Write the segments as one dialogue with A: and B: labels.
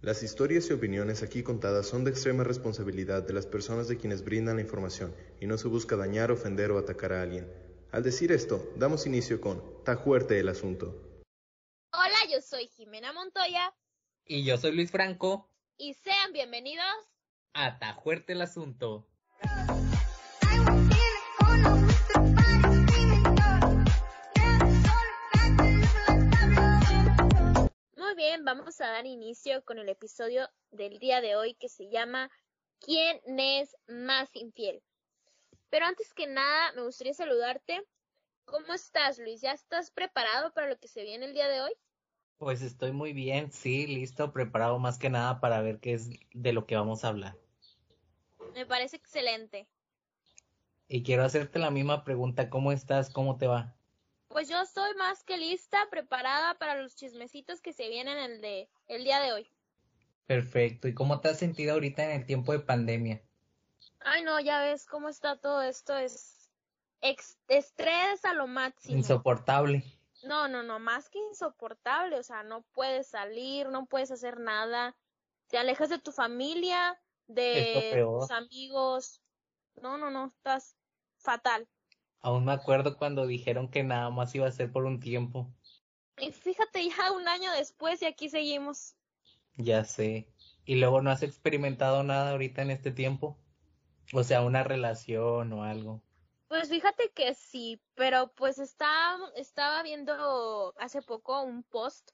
A: Las historias y opiniones aquí contadas son de extrema responsabilidad de las personas de quienes brindan la información y no se busca dañar, ofender o atacar a alguien. Al decir esto, damos inicio con Ta fuerte el asunto.
B: Hola, yo soy Jimena Montoya.
C: Y yo soy Luis Franco.
B: Y sean bienvenidos
C: a Ta fuerte el asunto.
B: Bien, vamos a dar inicio con el episodio del día de hoy que se llama ¿Quién es más infiel? Pero antes que nada, me gustaría saludarte. ¿Cómo estás, Luis? ¿Ya estás preparado para lo que se viene el día de hoy?
C: Pues estoy muy bien, sí, listo, preparado más que nada para ver qué es de lo que vamos a hablar.
B: Me parece excelente.
C: Y quiero hacerte la misma pregunta, ¿cómo estás? ¿Cómo te va?
B: Pues yo estoy más que lista, preparada para los chismecitos que se vienen el, de, el día de hoy.
C: Perfecto. ¿Y cómo te has sentido ahorita en el tiempo de pandemia?
B: Ay, no, ya ves cómo está todo esto. Es estrés a lo máximo.
C: Insoportable.
B: No, no, no, más que insoportable. O sea, no puedes salir, no puedes hacer nada. Te alejas de tu familia, de tus amigos. No, no, no, estás fatal.
C: Aún me acuerdo cuando dijeron que nada más iba a ser por un tiempo.
B: Y fíjate, ya un año después y aquí seguimos.
C: Ya sé. ¿Y luego no has experimentado nada ahorita en este tiempo? O sea, una relación o algo.
B: Pues fíjate que sí, pero pues estaba, estaba viendo hace poco un post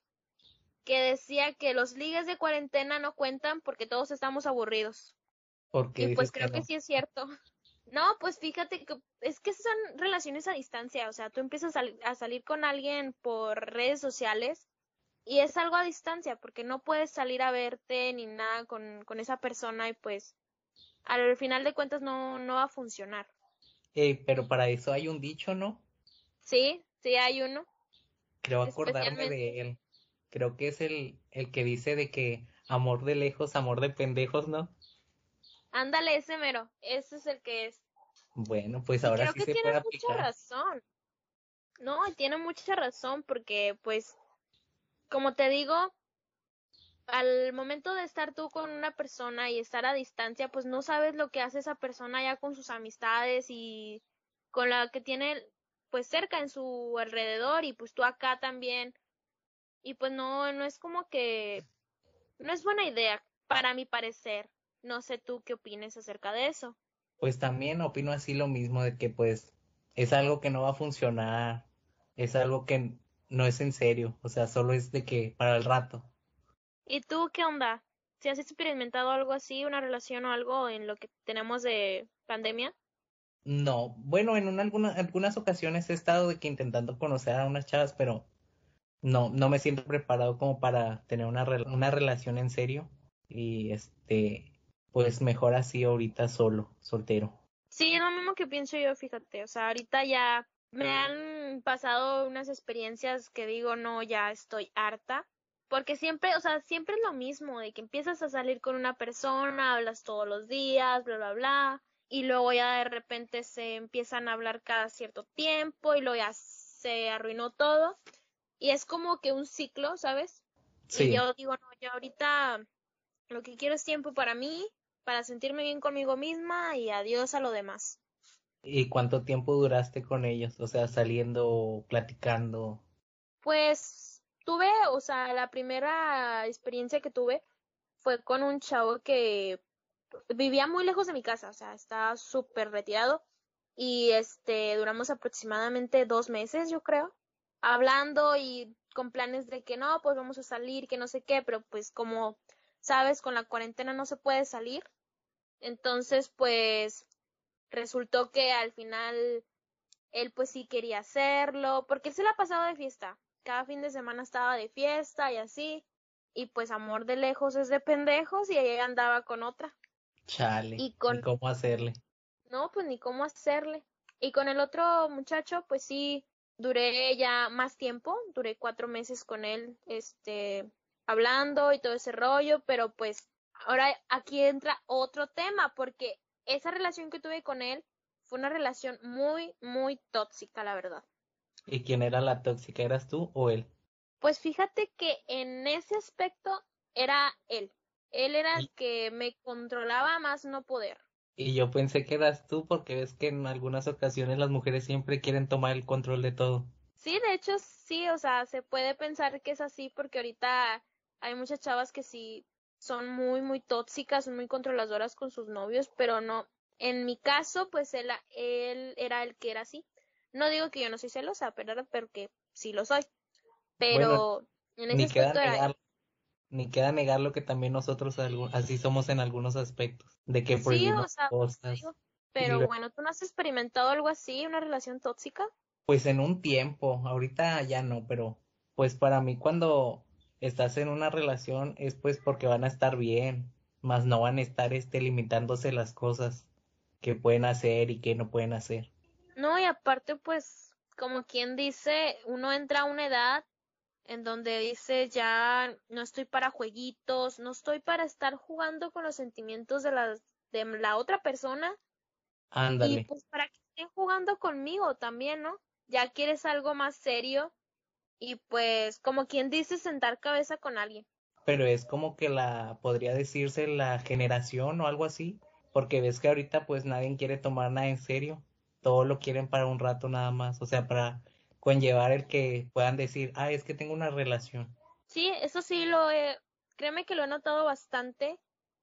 B: que decía que los ligues de cuarentena no cuentan porque todos estamos aburridos.
C: Porque
B: y pues creo que sí es cierto. No, pues fíjate que es que son relaciones a distancia, o sea, tú empiezas a, salir con alguien por redes sociales y es algo a distancia porque no puedes salir a verte ni nada con, con esa persona y pues al final de cuentas no, no va a funcionar.
C: Eh, pero para eso hay un dicho, ¿no?
B: Sí, sí hay uno.
C: Creo acordarme de él. Creo que es el, el que dice de que amor de lejos, amor de pendejos, ¿no?
B: Ándale, ese mero, ese es el que es.
C: Bueno, pues ahora
B: creo que tiene mucha razón. No, tiene mucha razón porque, pues, como te digo, al momento de estar tú con una persona y estar a distancia, pues no sabes lo que hace esa persona ya con sus amistades y con la que tiene, pues, cerca en su alrededor y pues tú acá también. Y pues no, no es como que, no es buena idea, para mi parecer. No sé tú qué opines acerca de eso.
C: Pues también opino así lo mismo de que pues es algo que no va a funcionar, es algo que no es en serio, o sea, solo es de que para el rato.
B: ¿Y tú qué onda? ¿Si has experimentado algo así, una relación o algo en lo que tenemos de pandemia?
C: No, bueno, en algunas ocasiones he estado de que intentando conocer a unas chavas, pero no, no me siento preparado como para tener una, una relación en serio. Y este, pues mejor así ahorita solo, soltero.
B: Sí, es lo mismo que pienso yo, fíjate, o sea, ahorita ya me han pasado unas experiencias que digo, no, ya estoy harta, porque siempre, o sea, siempre es lo mismo, de que empiezas a salir con una persona, hablas todos los días, bla, bla, bla, y luego ya de repente se empiezan a hablar cada cierto tiempo y luego ya se arruinó todo, y es como que un ciclo, ¿sabes?
C: Sí.
B: Y yo digo, no, yo ahorita lo que quiero es tiempo para mí, para sentirme bien conmigo misma y adiós a lo demás.
C: ¿Y cuánto tiempo duraste con ellos? O sea, saliendo, platicando.
B: Pues tuve, o sea, la primera experiencia que tuve fue con un chavo que vivía muy lejos de mi casa, o sea, estaba súper retirado y este duramos aproximadamente dos meses, yo creo, hablando y con planes de que no, pues vamos a salir, que no sé qué, pero pues como sabes, con la cuarentena no se puede salir, entonces, pues resultó que al final él pues sí quería hacerlo, porque él se la ha pasado de fiesta. Cada fin de semana estaba de fiesta y así. Y pues amor de lejos es de pendejos y ella andaba con otra.
C: Chale. Y con... cómo hacerle.
B: No, pues ni cómo hacerle. Y con el otro muchacho, pues sí, duré ya más tiempo, duré cuatro meses con él, este, hablando y todo ese rollo, pero pues Ahora aquí entra otro tema, porque esa relación que tuve con él fue una relación muy, muy tóxica, la verdad.
C: ¿Y quién era la tóxica? ¿Eras tú o él?
B: Pues fíjate que en ese aspecto era él. Él era el que me controlaba más no poder.
C: Y yo pensé que eras tú porque ves que en algunas ocasiones las mujeres siempre quieren tomar el control de todo.
B: Sí, de hecho sí, o sea, se puede pensar que es así porque ahorita hay muchas chavas que sí son muy, muy tóxicas, muy controladoras con sus novios, pero no. En mi caso, pues él, él era el que era así. No digo que yo no soy celosa, pero porque sí lo soy. Pero en ese
C: ni
B: aspecto
C: queda
B: era
C: ni queda negar lo que también nosotros así somos en algunos aspectos, de que
B: Sí,
C: prohibimos
B: o sea,
C: cosas.
B: digo, pero bueno, ¿tú no has experimentado algo así, una relación tóxica?
C: Pues en un tiempo, ahorita ya no, pero pues para mí cuando estás en una relación es pues porque van a estar bien, más no van a estar este limitándose las cosas que pueden hacer y que no pueden hacer.
B: No, y aparte, pues, como quien dice, uno entra a una edad en donde dice ya no estoy para jueguitos, no estoy para estar jugando con los sentimientos de la, de la otra persona y
C: Ándale,
B: pues para que estén jugando conmigo también, ¿no? Ya quieres algo más serio y pues como quien dice sentar cabeza con alguien.
C: pero es como que la, podría decirse la generación o algo así, porque ves que ahorita pues nadie quiere tomar nada en serio, todo lo quieren para un rato nada más, o sea, para conllevar el que puedan decir, ah, es que tengo una relación.
B: Sí, eso sí lo he, créeme que lo he notado bastante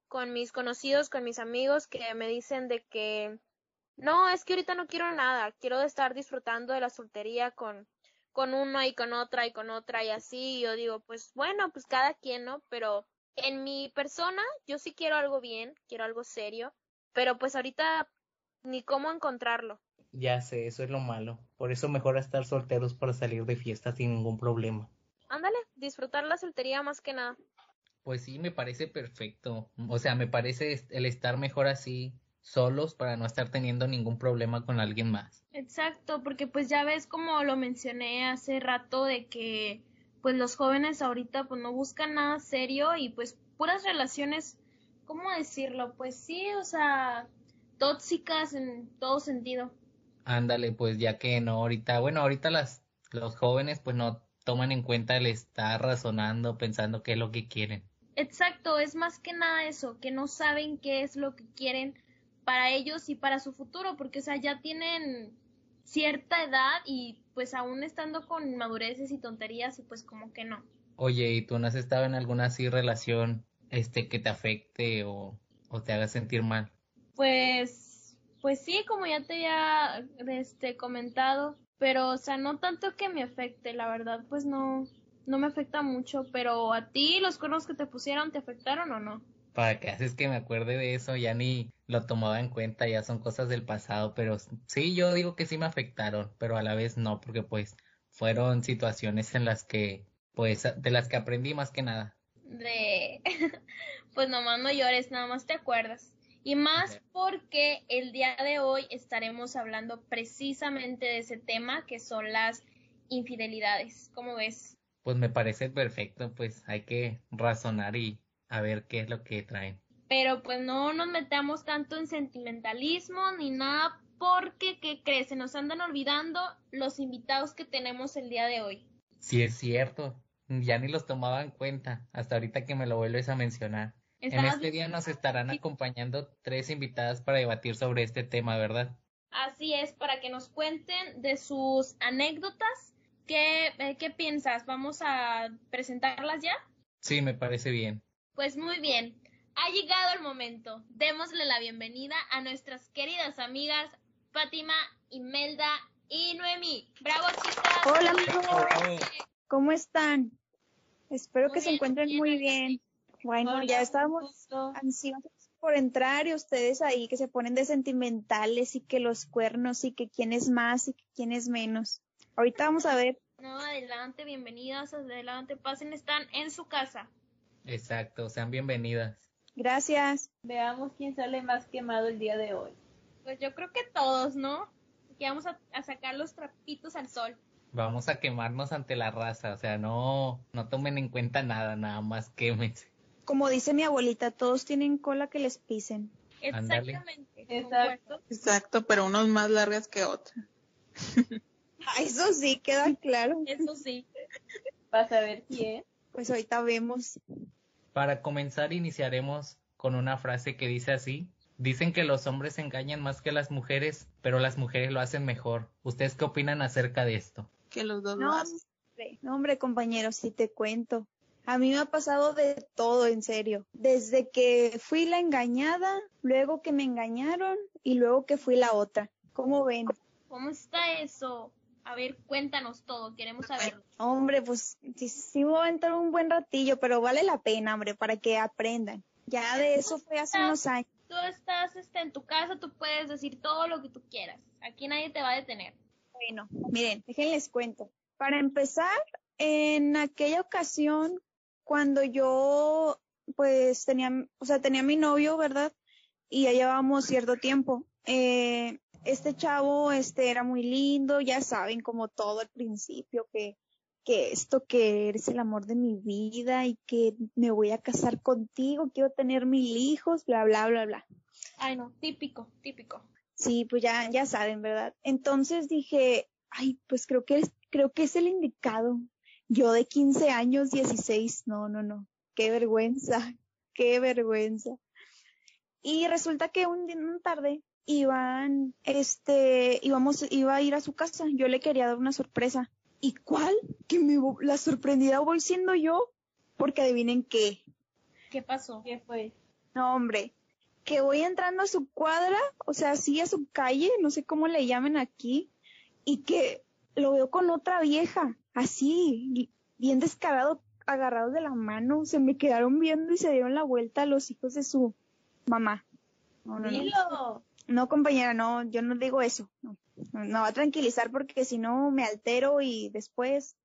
B: con mis conocidos, con mis amigos que me dicen de que no, es que ahorita no quiero nada, quiero estar disfrutando de la soltería con con una y con otra y con otra y así, y yo digo, pues bueno, pues cada quien, ¿no? Pero en mi persona yo sí quiero algo bien, quiero algo serio, pero pues ahorita ni cómo encontrarlo.
C: Ya sé, eso es lo malo. Por eso mejor estar solteros para salir de fiesta sin ningún problema.
B: Ándale, disfrutar la soltería más que nada.
C: Pues sí, me parece perfecto. O sea, me parece el estar mejor así, solos, para no estar teniendo ningún problema con alguien más.
D: Exacto, porque pues ya ves como lo mencioné hace rato de que pues los jóvenes ahorita pues no buscan nada serio y pues puras relaciones, ¿cómo decirlo? Pues sí, o sea, tóxicas en todo sentido.
C: Ándale, pues ya que no, ahorita, bueno, ahorita las, los jóvenes pues no toman en cuenta el estar razonando, pensando qué es lo que quieren.
D: Exacto, es más que nada eso, que no saben qué es lo que quieren para ellos y para su futuro, porque o sea, ya tienen cierta edad y pues aún estando con madureces y tonterías y pues como que no.
C: Oye, ¿y tú no has estado en alguna así relación, este, que te afecte o, o te haga sentir mal?
D: Pues, pues sí, como ya te había este, comentado, pero o sea, no tanto que me afecte, la verdad, pues no, no me afecta mucho, pero a ti los cuernos que te pusieron, ¿te afectaron o no?
C: ¿Para qué haces que me acuerde de eso? Ya ni lo tomaba en cuenta, ya son cosas del pasado, pero sí, yo digo que sí me afectaron, pero a la vez no, porque pues fueron situaciones en las que, pues, de las que aprendí más que nada.
D: De, pues nomás no llores, nada más te acuerdas. Y más porque el día de hoy estaremos hablando precisamente de ese tema que son las infidelidades. ¿Cómo ves?
C: Pues me parece perfecto, pues hay que razonar y a ver qué es lo que traen.
D: Pero pues no nos metamos tanto en sentimentalismo ni nada porque, ¿qué crees? Se nos andan olvidando los invitados que tenemos el día de hoy.
C: Sí es cierto, ya ni los tomaba en cuenta, hasta ahorita que me lo vuelves a mencionar. En
D: ¿Estabas
C: este día nos estarán acompañando tres invitadas para debatir sobre este tema, ¿verdad?
D: Así es, para que nos cuenten de sus anécdotas. ¿Qué, eh, qué piensas? ¿Vamos a presentarlas ya?
C: Sí, me parece bien.
D: Pues muy bien, ha llegado el momento. Démosle la bienvenida a nuestras queridas amigas Fátima, Imelda y Noemí. ¡Bravo, chicas!
E: Hola, amigos. ¿Cómo están? Espero
D: Muy
E: que se encuentren
D: bien,
E: muy bien. Bueno,
D: Hola,
E: ya estábamos ansiosos por entrar y ustedes ahí que se ponen de sentimentales y que los cuernos y que quién es más y que quién es menos. Ahorita vamos a ver.
D: No, adelante, bienvenidas, adelante, pasen, están en su casa.
C: Exacto, sean bienvenidas.
E: Gracias.
F: Veamos quién sale más quemado el día de hoy.
D: Pues yo creo que todos, ¿no? Que vamos a, a sacar los trapitos al sol.
C: Vamos a quemarnos ante la raza, o sea, no, no tomen en cuenta nada, nada más quémense.
E: Como dice mi abuelita, todos tienen cola que les pisen.
D: Exactamente.
F: Exacto.
G: Exacto, pero unos más largas que otras.
E: Ah, Eso sí, queda claro.
D: Eso sí.
F: Para saber quién.
E: Pues ahorita vemos.
C: Para comenzar, iniciaremos con una frase que dice así. Dicen que los hombres engañan más que las mujeres, pero las mujeres lo hacen mejor. ¿Ustedes qué opinan acerca de esto?
G: Que los dos
E: No,
G: lo hacen.
E: hombre, no, hombre, compañeros, si te cuento. A mí me ha pasado de todo, en serio. Desde que fui la engañada, luego que me engañaron y luego que fui la otra. ¿Cómo ven?
D: ¿Cómo está eso? A ver, cuéntanos todo, queremos saberlo.
E: Hombre, pues sí, sí me va a entrar un buen ratillo, pero vale la pena, hombre, para que aprendan. Ya de eso fue hace unos años.
D: Tú estás este, en tu casa, tú puedes decir todo lo que tú quieras. Aquí nadie te va a detener.
E: Bueno, miren, déjenles cuento. Para empezar, en aquella ocasión, cuando yo, pues tenía, o sea, tenía mi novio, ¿verdad? Y ya llevábamos cierto tiempo. Eh, este chavo, este, era muy lindo, ya saben, como todo al principio, que, que esto, que eres el amor de mi vida y que me voy a casar contigo, quiero tener mil hijos, bla, bla, bla, bla.
D: Ay, no, típico, típico.
E: Sí, pues ya, ya saben, ¿verdad? Entonces dije, ay, pues creo que es, creo que es el indicado. Yo de 15 años, 16, no, no, no. Qué vergüenza, qué vergüenza. Y resulta que un día, una tarde, iban, este, íbamos, iba a ir a su casa. Yo le quería dar una sorpresa. ¿Y cuál? Que me, la sorprendida voy siendo yo. Porque adivinen qué.
D: ¿Qué pasó?
F: ¿Qué fue?
E: No, hombre, que voy entrando a su cuadra, o sea, sí a su calle, no sé cómo le llamen aquí, y que lo veo con otra vieja, así, bien descarado, agarrados de la mano, se me quedaron viendo y se dieron la vuelta a los hijos de su mamá. No, no, no. No, compañera, no, yo no digo eso. No, no, no va a tranquilizar porque si no me altero y después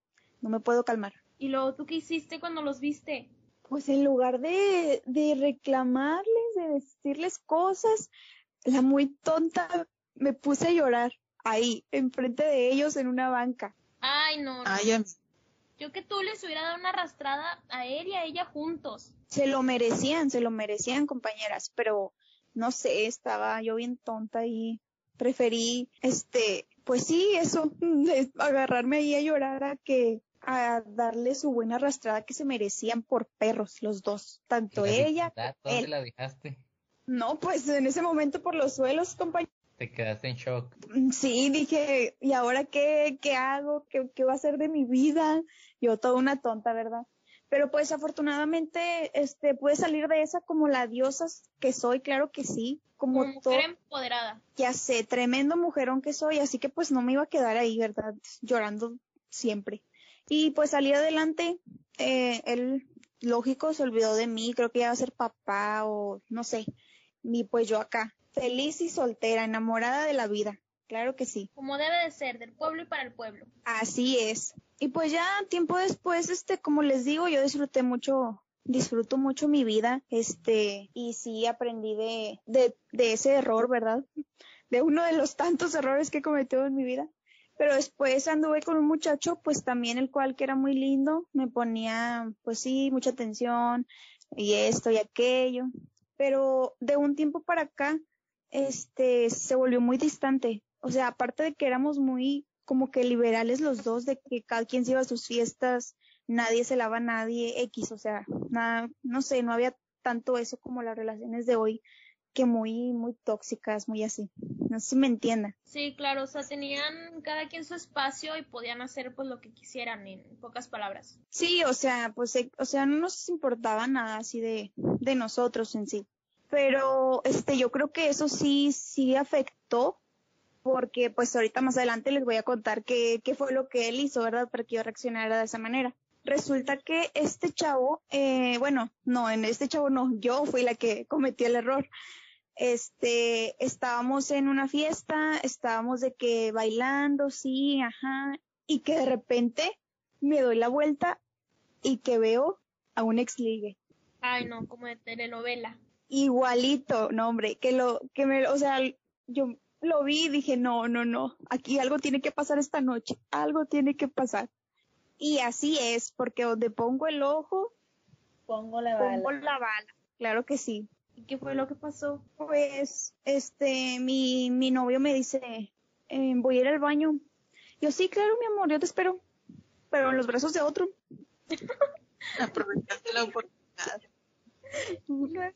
E: no me puedo calmar.
D: ¿Y luego tú qué hiciste cuando los viste?
E: Pues en lugar de, de reclamarles, de decirles cosas, la muy tonta me puse a llorar ahí, enfrente de ellos en una banca.
D: Ay, no, no.
G: Ay, a mí-
D: Yo que tú les hubiera dado una arrastrada a él y a ella juntos.
E: Se lo merecían, se lo merecían, compañeras, pero no sé, estaba yo bien tonta y preferí, este, pues sí, eso, de agarrarme ahí a llorar a que a darle su buena arrastrada que se merecían por perros los dos, tanto
C: La
E: ella,
C: ¿Dónde
E: él.
C: la dejaste?
E: no, pues en ese momento por los suelos, compañeras.
C: Te quedaste en shock.
E: Mm, Sí, dije, ¿y ahora qué, qué hago? ¿Qué, qué va a ser de mi vida? Yo toda una tonta, ¿verdad? Pero pues afortunadamente, este, pude salir de esa como la diosa que soy, claro que sí, como
D: Como
E: todo,
D: mujer empoderada.
E: ya sé, tremendo mujerón que soy, así que pues no me iba a quedar ahí, ¿verdad? Llorando siempre. Y pues salí adelante, eh, él, lógico, se olvidó de mí, creo que iba a ser papá o no sé, y pues yo acá, feliz y soltera, enamorada de la vida, claro que sí.
D: Como debe de ser, del pueblo y para el pueblo.
E: Así es. Y pues ya tiempo después, este, como les digo, yo disfruté mucho, disfruto mucho mi vida, este, y sí aprendí de, de, de ese error, ¿verdad? De uno de los tantos errores que he cometido en mi vida. Pero después anduve con un muchacho, pues también el cual que era muy lindo, me ponía, pues sí, mucha atención, y esto y aquello. Pero de un tiempo para acá, este, se volvió muy distante. O sea, aparte de que éramos muy como que liberales los dos, de que cada quien se iba a sus fiestas, nadie se lava a nadie, X, o sea, nada, no sé, no había tanto eso como las relaciones de hoy, que muy, muy tóxicas, muy así. No sé si me entiendan.
D: Sí, claro, o sea, tenían cada quien su espacio y podían hacer pues lo que quisieran, en pocas palabras.
E: Sí, o sea, pues, eh, o sea, no nos importaba nada así de, de nosotros en sí. Pero, este, yo creo que eso sí, sí afectó, porque pues ahorita más adelante les voy a contar qué, qué fue lo que él hizo, ¿verdad? Para que yo reaccionara de esa manera. Resulta que este chavo, eh, bueno, no, en este chavo no, yo fui la que cometí el error. Este, estábamos en una fiesta, estábamos de que bailando, sí, ajá, y que de repente me doy la vuelta y que veo a un ex ligue.
D: Ay, no, como de telenovela.
E: Igualito, no hombre, que lo, que me, o sea, yo lo vi y dije, no, no, no, aquí algo tiene que pasar esta noche, algo tiene que pasar. Y así es, porque donde pongo el ojo,
F: Pongo la
E: pongo
F: bala.
E: la bala. Claro que sí.
D: ¿Y qué fue lo que pasó?
E: Pues, este, mi, mi novio me dice, eh, voy a ir al baño. Yo, sí, claro, mi amor, yo te espero. Pero en los brazos de otro.
G: Aprovechaste la oportunidad.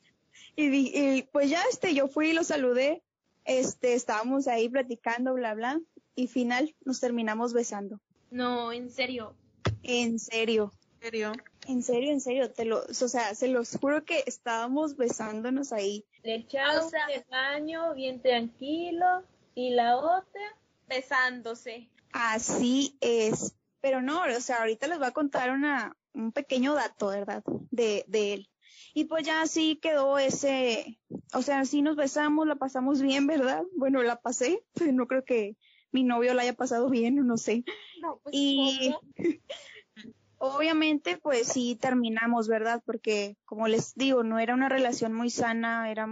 E: y, di- y, pues ya este, yo fui y lo saludé, este, estábamos ahí platicando, bla, bla, y final nos terminamos besando.
D: No, en serio.
E: En serio,
G: ¿En serio?
E: en serio, en serio, te lo, o sea, se los juro que estábamos besándonos ahí.
F: Le echaba
D: O sea-
F: el baño bien tranquilo y la otra
D: Besándose.
E: Así es. Pero no, o sea, ahorita les voy a contar una, un pequeño dato, ¿verdad? De, de él. Y pues ya así quedó ese, o sea, así nos besamos, la pasamos bien, ¿verdad? Bueno, la pasé, pues no creo que mi novio la haya pasado bien, no sé.
D: No, pues
E: Y obviamente, pues sí terminamos, ¿verdad? Porque, como les digo, no era una relación muy sana, era,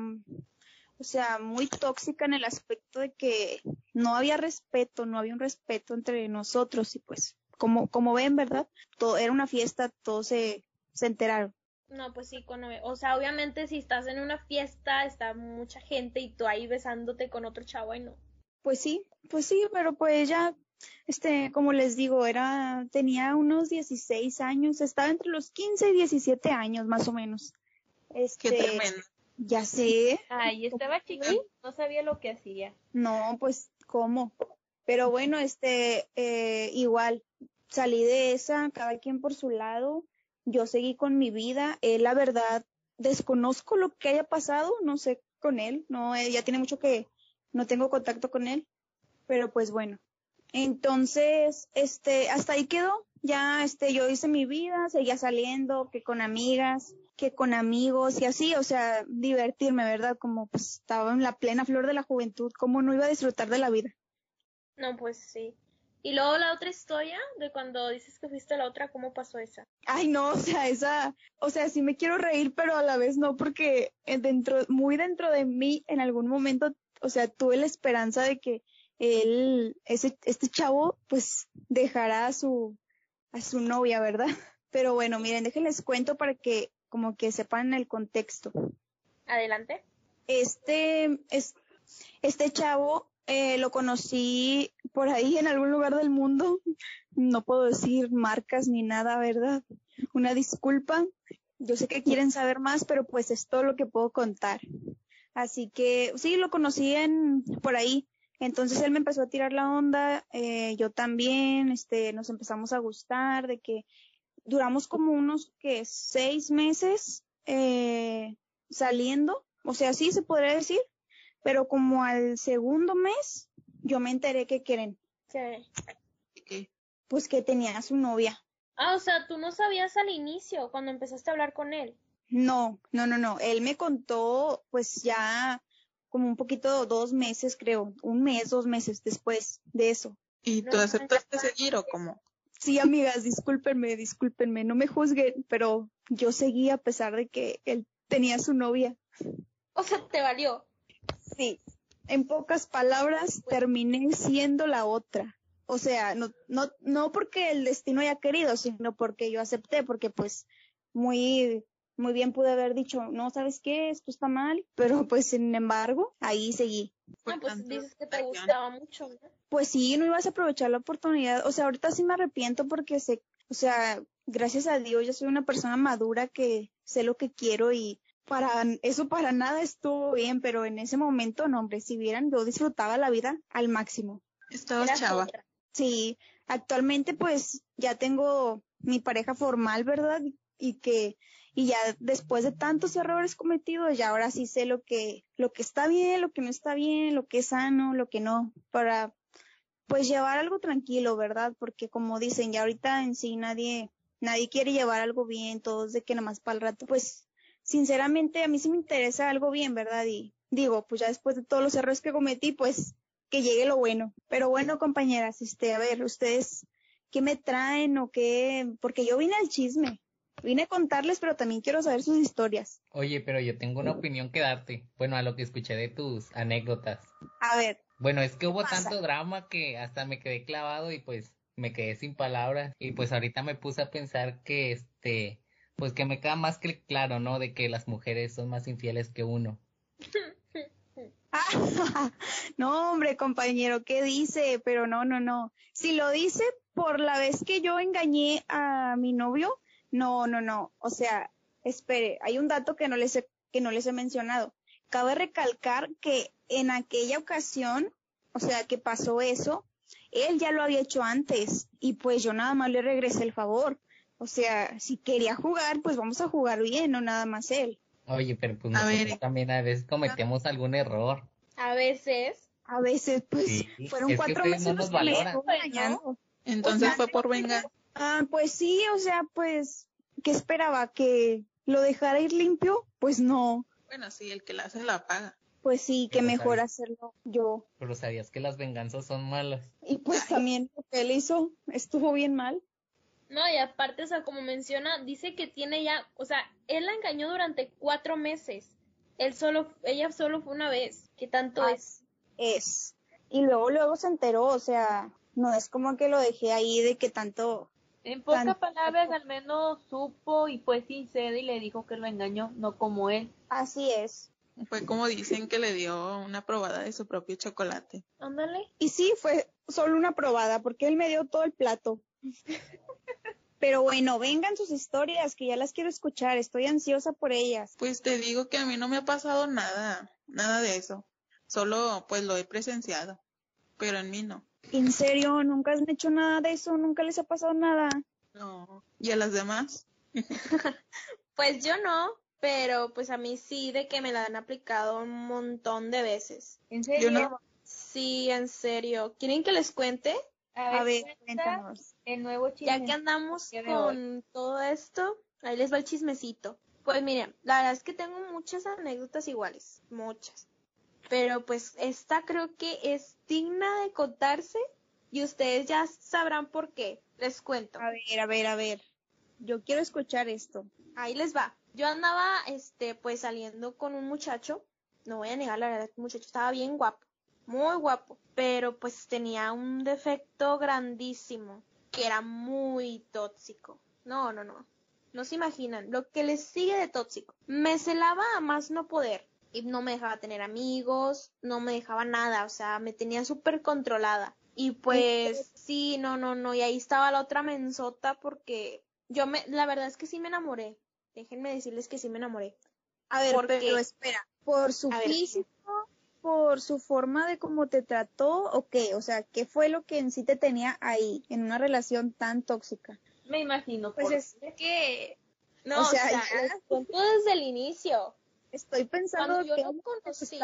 E: o sea, muy tóxica en el aspecto de que no había respeto, no había un respeto entre nosotros y pues, como, como ven, ¿verdad? Todo, era una fiesta, todos se, se enteraron.
D: No, pues sí, cuando, o sea, obviamente si estás en una fiesta, está mucha gente y tú ahí besándote con otro chavo y no.
E: Pues sí, pues sí, pero pues ya, este, como les digo, era, tenía unos 16 años, estaba entre los 15 y 17 años, más o menos.
G: Qué
E: Este,
G: tremendo.
E: ya sé,
F: Ay, estaba chiquito, no sabía lo que hacía.
E: No, pues, ¿cómo? Pero bueno, este, eh, igual, salí de esa, cada quien por su lado, yo seguí con mi vida, él, la verdad, desconozco lo que haya pasado, no sé con él, no, eh, ya tiene mucho que no tengo contacto con él, pero pues bueno. Entonces, este, hasta ahí quedó, ya, este, yo hice mi vida, seguía saliendo, que con amigas, que con amigos y así, o sea, divertirme, ¿verdad? Como pues estaba en la plena flor de la juventud, ¿cómo no iba a disfrutar de la vida?
D: No, pues sí. Y luego la otra historia de cuando dices que fuiste a la otra, ¿cómo pasó esa?
E: Ay, no, o sea, esa, o sea, sí me quiero reír, pero a la vez no, porque eh, dentro, muy dentro de mí, en algún momento, o sea, tuve la esperanza de que él, ese, este chavo, pues, dejará a su, a su novia, ¿verdad? Pero bueno, miren, déjenles cuento para que, como que sepan el contexto.
D: Adelante.
E: Este, es, este chavo eh, lo conocí por ahí en algún lugar del mundo. No puedo decir marcas ni nada, ¿verdad? Una disculpa. Yo sé que quieren saber más, pero pues es todo lo que puedo contar. Así que sí, lo conocí en, por ahí. Entonces él me empezó a tirar la onda, eh, yo también, este, nos empezamos a gustar, de que duramos como unos que seis meses eh, saliendo, o sea, sí se podría decir, pero como al segundo mes yo me enteré que quieren,
D: ¿Qué?
G: ¿Qué?
E: pues que tenía su novia.
D: Ah, o sea, tú no sabías al inicio, cuando empezaste a hablar con él.
E: No, no, no, no, él me contó pues ya como un poquito, dos meses creo, un mes, dos meses después de eso.
G: ¿Y tú
D: no,
G: aceptaste seguir o cómo?
E: Sí, amigas, discúlpenme, discúlpenme, no me juzguen, pero yo seguí a pesar de que él tenía su novia.
D: O sea, te valió.
E: Sí, en pocas palabras, terminé siendo la otra. O sea, no, no, no porque el destino haya querido, sino porque yo acepté, porque pues muy, muy bien pude haber dicho, no, ¿sabes qué? Esto está mal, pero pues sin embargo, ahí seguí.
D: No, pues dices que te gustaba mucho, ¿no?
E: Pues sí, no ibas a aprovechar la oportunidad. O sea, ahorita sí me arrepiento porque sé, o sea, gracias a Dios yo soy una persona madura que sé lo que quiero y para eso para nada estuvo bien, pero en ese momento, no, hombre, si vieran, yo disfrutaba la vida al máximo.
G: Estabas chava.
D: otra.
E: Sí, actualmente pues ya tengo mi pareja formal, ¿verdad? Y que y ya después de tantos errores cometidos, ya ahora sí sé lo que lo que está bien, lo que no está bien, lo que es sano, lo que no, para pues llevar algo tranquilo, ¿verdad? Porque como dicen, ya ahorita en sí nadie nadie quiere llevar algo bien, todos de que nomás para el rato. Pues sinceramente a mí sí me interesa algo bien, ¿verdad? Y digo, pues ya después de todos los errores que cometí, pues que llegue lo bueno. Pero bueno, compañeras, este, a ver, ustedes, ¿qué me traen o qué? Porque yo vine al chisme. Vine a contarles, pero también quiero saber sus historias.
C: Oye, pero yo tengo una opinión que darte. Bueno, a lo que escuché de tus anécdotas.
E: A ver,
C: Bueno, es que hubo
E: pasa?
C: tanto drama que hasta me quedé clavado y pues me quedé sin palabras. Y pues ahorita me puse a pensar que este, pues que me queda más que claro, ¿no? De que las mujeres son más infieles que uno.
E: No, hombre, compañero, ¿qué dice? Pero no, no, no. Si lo dice por la vez que yo engañé a mi novio, no, no, no. O sea, espere, hay un dato que no les he, que no les he mencionado. Cabe recalcar que en aquella ocasión, o sea, que pasó eso, él ya lo había hecho antes y pues yo nada más le regresé el favor. O sea, si quería jugar, pues vamos a jugar bien, no nada más él.
C: Oye, pero pues
G: A
C: nosotros
G: ver.
C: también a veces cometemos algún error.
B: A veces.
E: A veces, pues,
C: Sí,
E: fueron
C: es
E: cuatro meses
C: no
E: los que me engañando.
G: Entonces
E: O sea,
G: fue por venganza.
E: Ah, pues sí, o sea, pues, ¿qué esperaba? ¿Que lo dejara ir limpio? Pues no.
G: Bueno, sí, el que la hace la paga.
E: Pues sí, que mejor hacerlo yo.
C: Pero sabías que las venganzas son malas.
E: Y pues también lo que él hizo estuvo bien mal.
B: No, y aparte, o sea, como menciona, dice que tiene ya, o sea, él la engañó durante cuatro meses. Él solo, ella solo fue una vez. ¿Qué tanto
E: Ah,
B: es?
E: Es. Y luego, luego se enteró, o sea, no es como que lo dejé ahí de que tanto.
F: En pocas palabras, al menos supo y fue sincero y le dijo que lo engañó, no como él.
E: Así es.
G: Fue como dicen que le dio una probada de su propio chocolate.
B: Ándale.
E: Y sí, fue solo una probada, porque él me dio todo el plato. Pero bueno, vengan sus historias, que ya las quiero escuchar, estoy ansiosa por ellas.
G: Pues te digo que a mí no me ha pasado nada, nada de eso. Solo pues lo he presenciado, pero en mí no.
E: En serio, nunca han hecho nada de eso, nunca les ha pasado nada.
G: No. ¿Y a las demás?
B: Pues yo no, pero pues a mí sí, de que me la han aplicado un montón de veces.
F: ¿En
G: Yo
F: serio?
G: no.
B: Sí, en serio. ¿Quieren que les cuente?
E: A ver, cuéntanos.
F: El nuevo chisme.
B: Ya que andamos con todo esto, ahí les va el chismecito. Pues miren, la verdad es que tengo muchas anécdotas iguales, muchas. Pero pues esta creo que es digna de contarse y ustedes ya sabrán por qué. Les cuento.
E: A ver, a ver, a ver. Yo quiero escuchar esto.
B: Ahí les va. Yo andaba, este, pues saliendo con un muchacho. No voy a negar, la verdad, el muchacho estaba bien guapo. Muy guapo. Pero pues tenía un defecto grandísimo. Que era muy tóxico. No, no, no. No se imaginan lo que les sigue de tóxico. Me celaba a más no poder. Y no me dejaba tener amigos. No me dejaba nada. O sea, me tenía súper controlada. Y pues, sí, no, no, no. Y ahí estaba la otra mensota porque yo me, la verdad es que sí me enamoré. Déjenme decirles que sí me enamoré.
E: A ver,
B: Porque-
E: pero espera, ¿por su físico, por su forma de cómo te trató o qué? O sea, ¿qué fue lo que en sí te tenía ahí, en una relación tan tóxica?
F: Me imagino.
B: Pues es que, no,
E: O
B: o
E: sea, ya-
B: cuento desde el inicio.
E: Estoy pensando
B: Cuando yo
E: que te
B: conocí,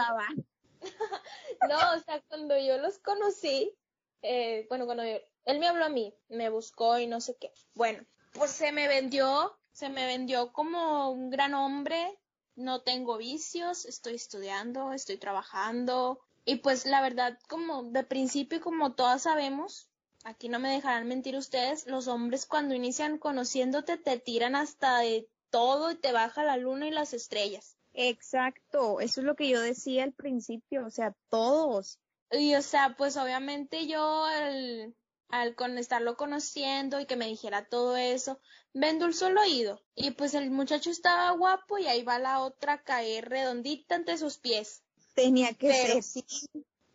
B: no, o sea, cuando yo los conocí, eh, bueno, cuando yo- él me habló a mí, me buscó y no sé qué. Bueno, pues se me vendió, se me vendió como un gran hombre, no tengo vicios, estoy estudiando, estoy trabajando y pues la verdad, como de principio como todas sabemos, aquí no me dejarán mentir ustedes, los hombres cuando inician conociéndote te tiran hasta de todo y te baja la luna y las estrellas.
E: Exacto, eso es lo que yo decía al principio, o sea, todos.
B: Y o sea, pues obviamente yo al, al con estarlo conociendo y que me dijera todo eso, me endulzó el oído. Y pues el muchacho estaba guapo y ahí va la otra a caer redondita ante sus pies.
E: Tenía que
B: Pero
E: ser,
B: sí,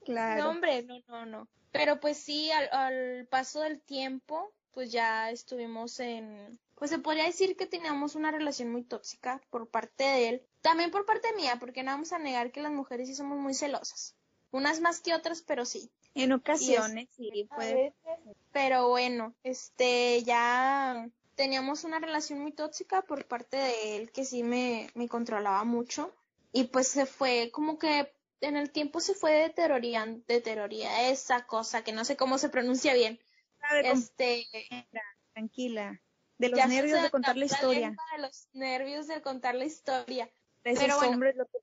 E: claro.
B: no hombre, no, no, no. Pero pues sí, al, al paso del tiempo, pues ya estuvimos en, pues se podría decir que teníamos una relación muy tóxica por parte de él, también por parte mía, porque no vamos a negar que las mujeres sí somos muy celosas. Unas más que otras, pero sí.
E: En ocasiones, sí, puede.
B: Pero bueno, este, ya teníamos una relación muy tóxica por parte de él que sí me, me controlaba mucho. Y pues se fue como que en el tiempo se fue deteriorando, esa cosa que no sé cómo se pronuncia bien.
E: Sabe,
B: Este,
E: tranquila. De los nervios de contar la historia.
B: De los nervios de contar la historia.
E: De esos
B: pero bueno.
E: hombres lo que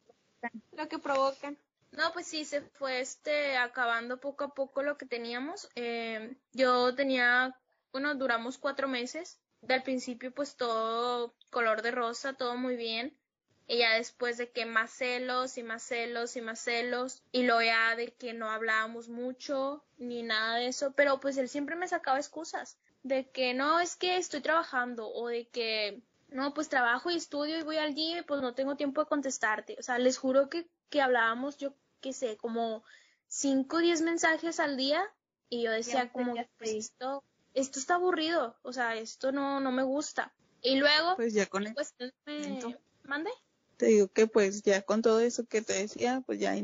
B: lo que provocan. No, pues sí, se fue este acabando poco a poco lo que teníamos. Eh, yo tenía, bueno, duramos cuatro meses. Del principio, pues todo color de rosa, todo muy bien. Y ya después de que más celos y más celos y más celos. Y luego ya de que no hablábamos mucho ni nada de eso. Pero pues él siempre me sacaba excusas. De que no, es que estoy trabajando. O de que no, pues trabajo y estudio y voy al gym y pues no tengo tiempo de contestarte. O sea, les juro que, que hablábamos, yo qué sé, como 5 o 10 mensajes al día y yo decía
F: Ya,
B: como,
F: ya
B: pues esto, esto está aburrido, o sea, esto no, no me gusta. Y luego,
G: Pues ya con
B: pues,
G: te digo que pues ya con todo eso que te decía, pues ya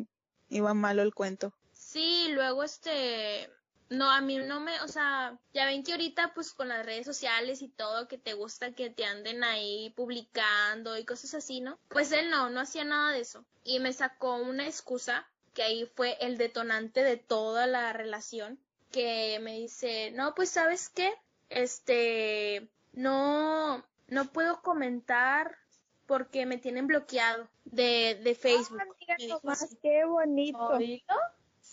G: iba malo el cuento.
B: Sí, luego este, no, a mí no me, o sea, ya ven que ahorita pues con las redes sociales y todo, que te gusta que te anden ahí publicando y cosas así, ¿no? Pues él no, no hacía nada de eso. Y me sacó una excusa, que ahí fue el detonante de toda la relación, que me dice, no, pues sabes qué, este, no, no puedo comentar porque me tienen bloqueado de, de Facebook.
E: Ah, mira nomás, qué bonito.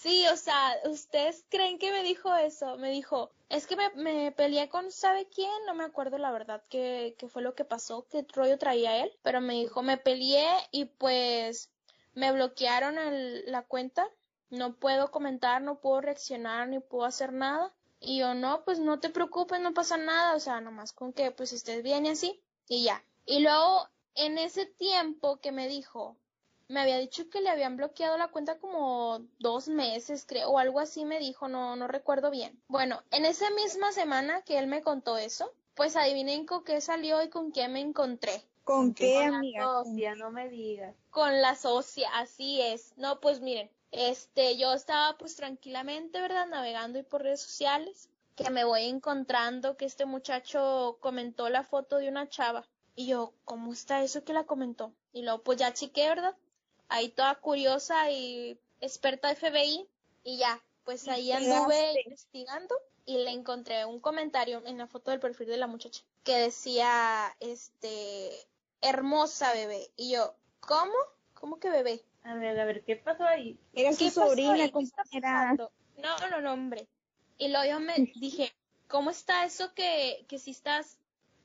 B: Sí, o sea, ¿ustedes creen que me dijo eso? Me dijo, es que me, me peleé con sabe quién, no me acuerdo la verdad qué, qué fue lo que pasó, qué rollo traía él, pero me dijo, me peleé y pues me bloquearon el- la cuenta, no puedo comentar, no puedo reaccionar, ni puedo hacer nada. Y yo, no, pues no te preocupes, no pasa nada, o sea, nomás con que pues estés bien y así, y ya. Y luego, en ese tiempo que me dijo, me había dicho que le habían bloqueado la cuenta como dos meses, creo, o algo así me dijo, no, no recuerdo bien. Bueno, en esa misma semana que él me contó eso, pues adivinen con qué salió y con qué me encontré.
E: ¿Con qué,
F: Con la
E: amiga?
F: socia, no me digas.
B: Con la socia, así es. No, pues miren, este, yo estaba pues tranquilamente, ¿verdad? Navegando y por redes sociales, que me voy encontrando que este muchacho comentó la foto de una chava. Y yo, ¿cómo está eso que la comentó? Y luego pues ya chiqué, ¿verdad? Ahí toda curiosa y experta de FBI. Y ya, pues ahí anduve investigando y le encontré un comentario en la foto del perfil de la muchacha que decía, este, hermosa bebé. Y yo, ¿cómo? ¿Cómo que bebé?
F: A ver, a ver, ¿qué pasó ahí?
E: Era
B: ¿Qué
E: su sobrina,
B: ahí? ¿Qué está
E: compañera.
B: pasando? No, no, no, hombre. Y luego yo me dije, ¿cómo está eso que, que si estás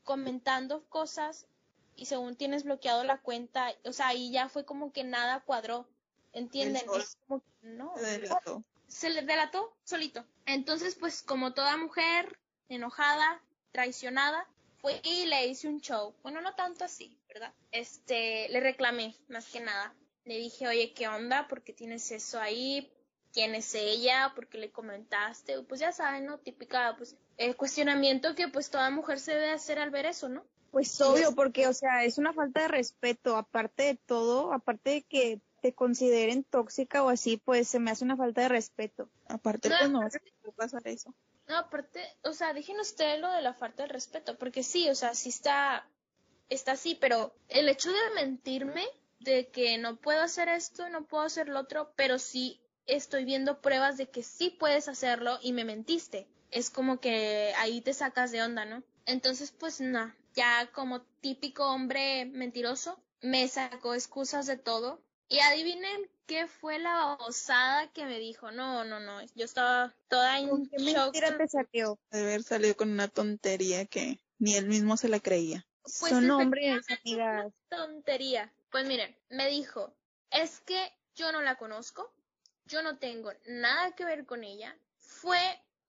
B: comentando cosas y según tienes bloqueado la cuenta? O sea, ahí ya fue como que nada cuadró. ¿Entienden?
G: Él solo
B: Es como que no.
G: Se delató.
B: Se le delató solito. Entonces, pues como toda mujer enojada, traicionada, fue y le hice un show. Bueno, no tanto así, ¿verdad? Este, le reclamé, más que nada. Le dije, oye, ¿qué onda? ¿Por qué tienes eso ahí? ¿Quién es ella? ¿Por qué le comentaste? Pues ya saben, ¿no? Típica, pues, el cuestionamiento que pues toda mujer se debe hacer al ver eso, ¿no?
E: Pues obvio, porque, o sea, es una falta de respeto. Aparte de todo, aparte de que te consideren tóxica o así, pues se me hace una falta de respeto.
G: Aparte,
B: No,
G: pues no puede pasar eso.
B: No, aparte, o sea, dejen ustedes lo de la falta de respeto, porque sí, o sea, sí está, está así, pero el hecho de mentirme, de que no puedo hacer esto, no puedo hacer lo otro, pero sí estoy viendo pruebas de que sí puedes hacerlo y me mentiste. Es como que ahí te sacas de onda, ¿no? Entonces, pues no, ya como típico hombre mentiroso, me sacó excusas de todo. Y adivinen qué fue la babosada que me dijo. No, no, no. Yo estaba toda en
E: ¿Con qué
B: shock.
E: mentira te salió?
G: De haber salido con una tontería que ni él mismo se la creía.
B: Pues
E: Son hombres, amigas.
B: tontería. Pues miren, me dijo, es que yo no la conozco, yo no tengo nada que ver con ella, fue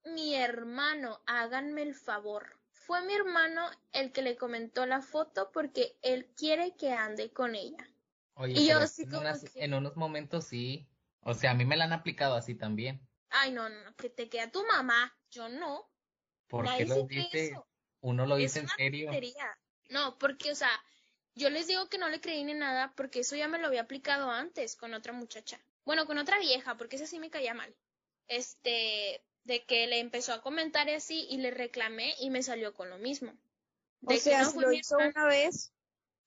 B: mi hermano, háganme el favor. Fue mi hermano el que le comentó la foto porque él quiere que ande con ella.
C: Oye,
B: Y yo así
C: en,
B: como
C: unas-
B: que-
C: en unos momentos sí. O sea, a mí me la han aplicado así también.
B: Ay, no, no, que te queda tu mamá, yo no.
C: ¿Por
B: Nadie
C: qué lo dice?
B: eso.
C: Uno lo
B: Es
C: dice en serio.
B: tontería. No, porque, o sea, yo les digo que no le creí ni nada porque eso ya me lo había aplicado antes con otra muchacha. Bueno, con otra vieja, porque esa sí me caía mal. Este, de que le empezó a comentar y así y le reclamé y me salió con lo mismo.
E: O
B: De que
E: sea,
B: no
E: si
B: fue
E: lo
B: mi
E: hizo
B: hermano.
E: una vez,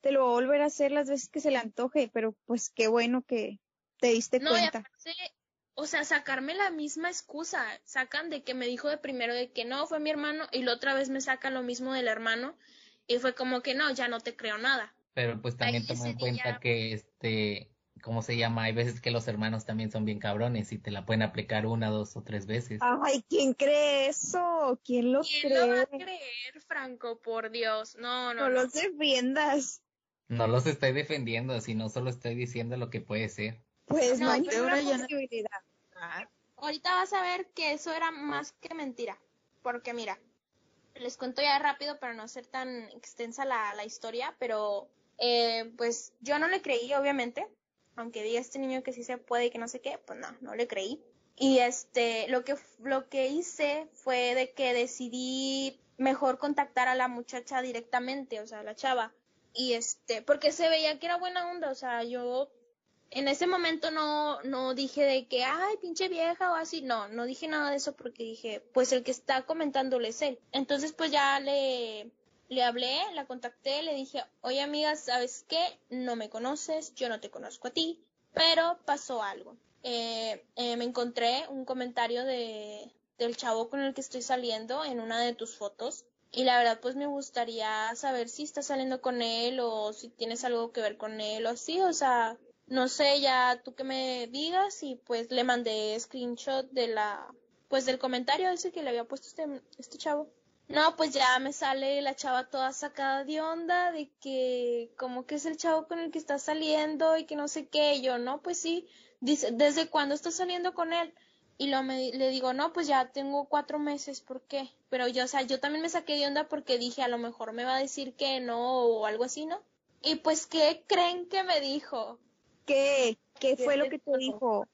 E: te lo va a volver a hacer las veces que se le antoje, pero pues qué bueno que te diste
B: No, y
E: cuenta.
B: aparte, o sea, sacarme la misma excusa. Sacan de que me dijo de primero de que no, fue mi hermano, y la otra vez me sacan lo mismo del hermano, y fue como que no, ya no te creo nada.
C: Pero pues también
B: Ahí
C: toma en cuenta que este, ¿cómo se llama? Hay veces que los hermanos también son bien cabrones y te la pueden aplicar una, dos o tres veces.
E: Ay, ¿quién cree eso? ¿Quién lo
B: ¿Quién lo va a
E: cree?
B: creer, Franco? Por Dios. No, no,
E: No
B: no.
E: los defiendas.
C: No los estoy defendiendo, sino solo estoy diciendo lo que puede ser.
E: Pues no,
B: No,
E: hay
G: ahora ya no-
E: posibilidad.
B: Ahorita vas a ver que eso era más que mentira. Porque mira, les cuento ya rápido para no hacer tan extensa la, la historia, pero eh, pues yo no le creí, obviamente. Aunque diga este niño que sí se puede y que no sé qué, pues no, no le creí. Y este, lo que, lo que hice fue de que decidí mejor contactar a la muchacha directamente, o sea, a la chava. Y este, porque se veía que era buena onda, o sea, yo en ese momento no, no dije de que, ay, pinche vieja o así, no, no dije nada de eso porque dije, pues el que está comentándole es él. Entonces, pues ya le, le hablé, la contacté, le dije, oye amiga, ¿sabes qué? No me conoces, yo no te conozco a ti, pero pasó algo. Eh, eh, me encontré un comentario de, del chavo con el que estoy saliendo en una de tus fotos y la verdad pues me gustaría saber si estás saliendo con él o si tienes algo que ver con él o así, o sea, no sé, ya tú que me digas y pues le mandé screenshot de la, pues del comentario ese que le había puesto este, este chavo. No, pues ya me sale la chava toda sacada de onda de que como que es el chavo con el que está saliendo y que no sé qué, y yo no, pues sí, dice, ¿desde cuándo estás saliendo con él? Y lo me, le digo, no, pues ya tengo cuatro meses, ¿por qué? Pero yo, o sea, yo también me saqué de onda porque dije, a lo mejor me va a decir que no o algo así, ¿no? Y pues, ¿qué creen que me dijo?
E: ¿Qué? ¿Qué fue lo que te dijo?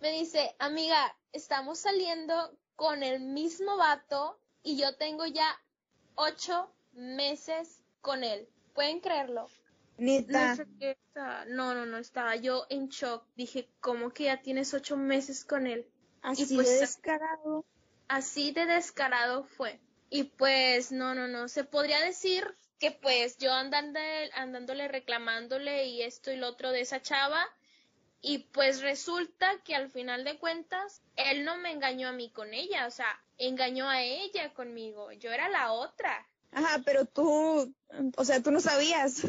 B: Me dice, amiga, estamos saliendo con el mismo vato y yo tengo ya ocho meses con él. ¿Pueden creerlo?
E: Neta.
B: No, sé qué está- no, no, no, estaba yo en shock. Dije, ¿cómo que ya tienes ocho meses con él?
E: Así
B: pues,
E: de descarado.
B: Así de descarado fue. Y pues, no, no, no, se podría decir que pues yo andando, andándole reclamándole y esto y lo otro de esa chava. Y pues resulta que al final de cuentas, él no me engañó a mí con ella, o sea, engañó a ella conmigo. Yo era la otra.
E: Ajá, pero tú, o sea, tú no sabías.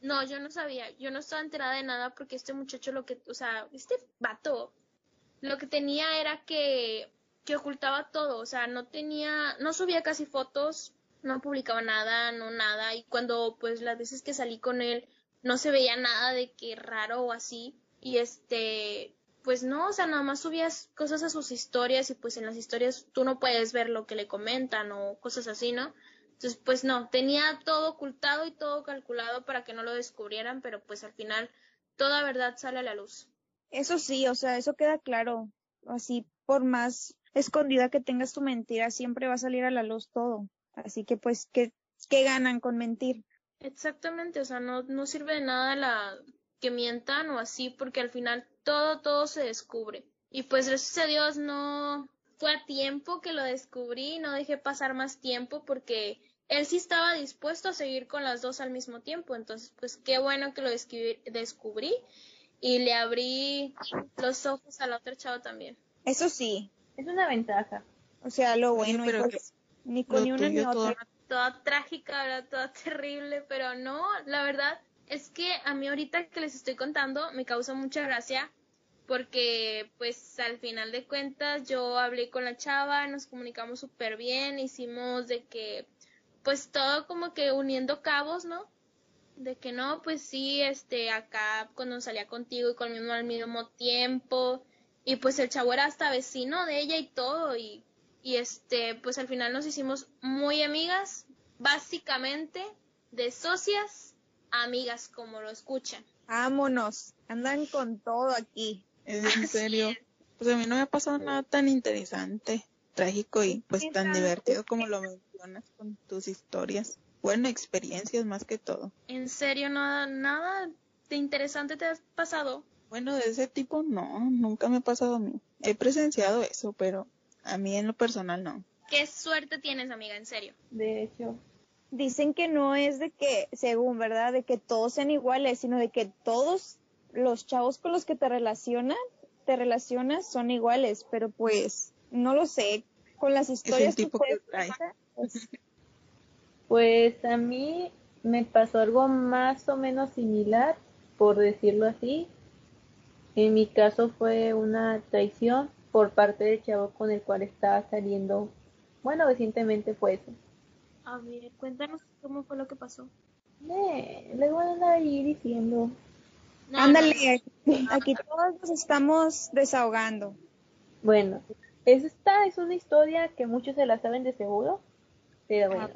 B: No, yo no sabía, yo no estaba enterada de nada porque este muchacho lo que, o sea, este vato, lo que tenía era que, que ocultaba todo, o sea, no tenía, no subía casi fotos, no publicaba nada, no nada, y cuando pues las veces que salí con él no se veía nada de que raro o así, y este, pues no, o sea, nada más subías cosas a sus historias y pues en las historias tú no puedes ver lo que le comentan o cosas así, ¿no? Entonces, pues no, tenía todo ocultado y todo calculado para que no lo descubrieran, pero pues al final toda verdad sale a la luz.
E: Eso sí, o sea, eso queda claro. Así, por más escondida que tengas tu mentira, siempre va a salir a la luz todo. Así que, pues, ¿qué, qué ganan con mentir?
B: Exactamente, o sea, no, no sirve de nada la que mientan o así, porque al final todo, todo se descubre. Y pues gracias a Dios no fue a tiempo que lo descubrí, no dejé pasar más tiempo porque él sí estaba dispuesto a seguir con las dos al mismo tiempo. Entonces, pues qué bueno que lo descubrí, descubrí y le abrí los ojos a la otra chava también.
E: Eso sí,
F: Es una ventaja.
E: o sea, lo bueno, y
G: pero
E: pues, ni con ni una ni otra.
B: toda trágica, ¿verdad? Toda terrible, pero no, la verdad es que a mí ahorita que les estoy contando me causa mucha gracia porque pues al final de cuentas yo hablé con la chava, nos comunicamos súper bien, hicimos de que pues todo como que uniendo cabos, ¿no? De que no, pues sí, este, acá cuando salía contigo y conmigo al mismo tiempo, y pues el chavo era hasta vecino de ella y todo, y, y este, pues al final nos hicimos muy amigas, básicamente de socias, amigas como lo escuchan.
E: Vámonos, andan con todo aquí.
G: Es en serio. Pues a mí no me ha pasado nada tan interesante, trágico y pues tan divertido como lo mencionas con tus historias. Bueno, experiencias más que todo.
B: En serio, nada, nada de interesante te ha pasado.
G: Bueno, de ese tipo no, nunca me ha pasado a mí. He presenciado eso, pero a mí en lo personal no.
B: Qué suerte tienes, amiga, en serio.
F: De hecho,
E: Dicen que no es de que, según, ¿verdad? De que todos sean iguales, sino de que todos los chavos con los que te relacionan, te relacionas son iguales, pero pues, no lo sé. Con las historias
G: tipo que
E: ustedes
G: trae.
E: cuentan, pues,
F: pues a mí me pasó algo más o menos similar, por decirlo así. En mi caso fue una traición por parte del chavo con el cual estaba saliendo. Bueno, recientemente fue eso.
B: A ver, cuéntanos cómo fue lo que pasó.
F: Eh, les voy a andar ahí diciendo.
B: No,
E: ándale, aquí todos nos estamos desahogando.
F: Bueno, esta es una historia que muchos se la saben de seguro, pero bueno,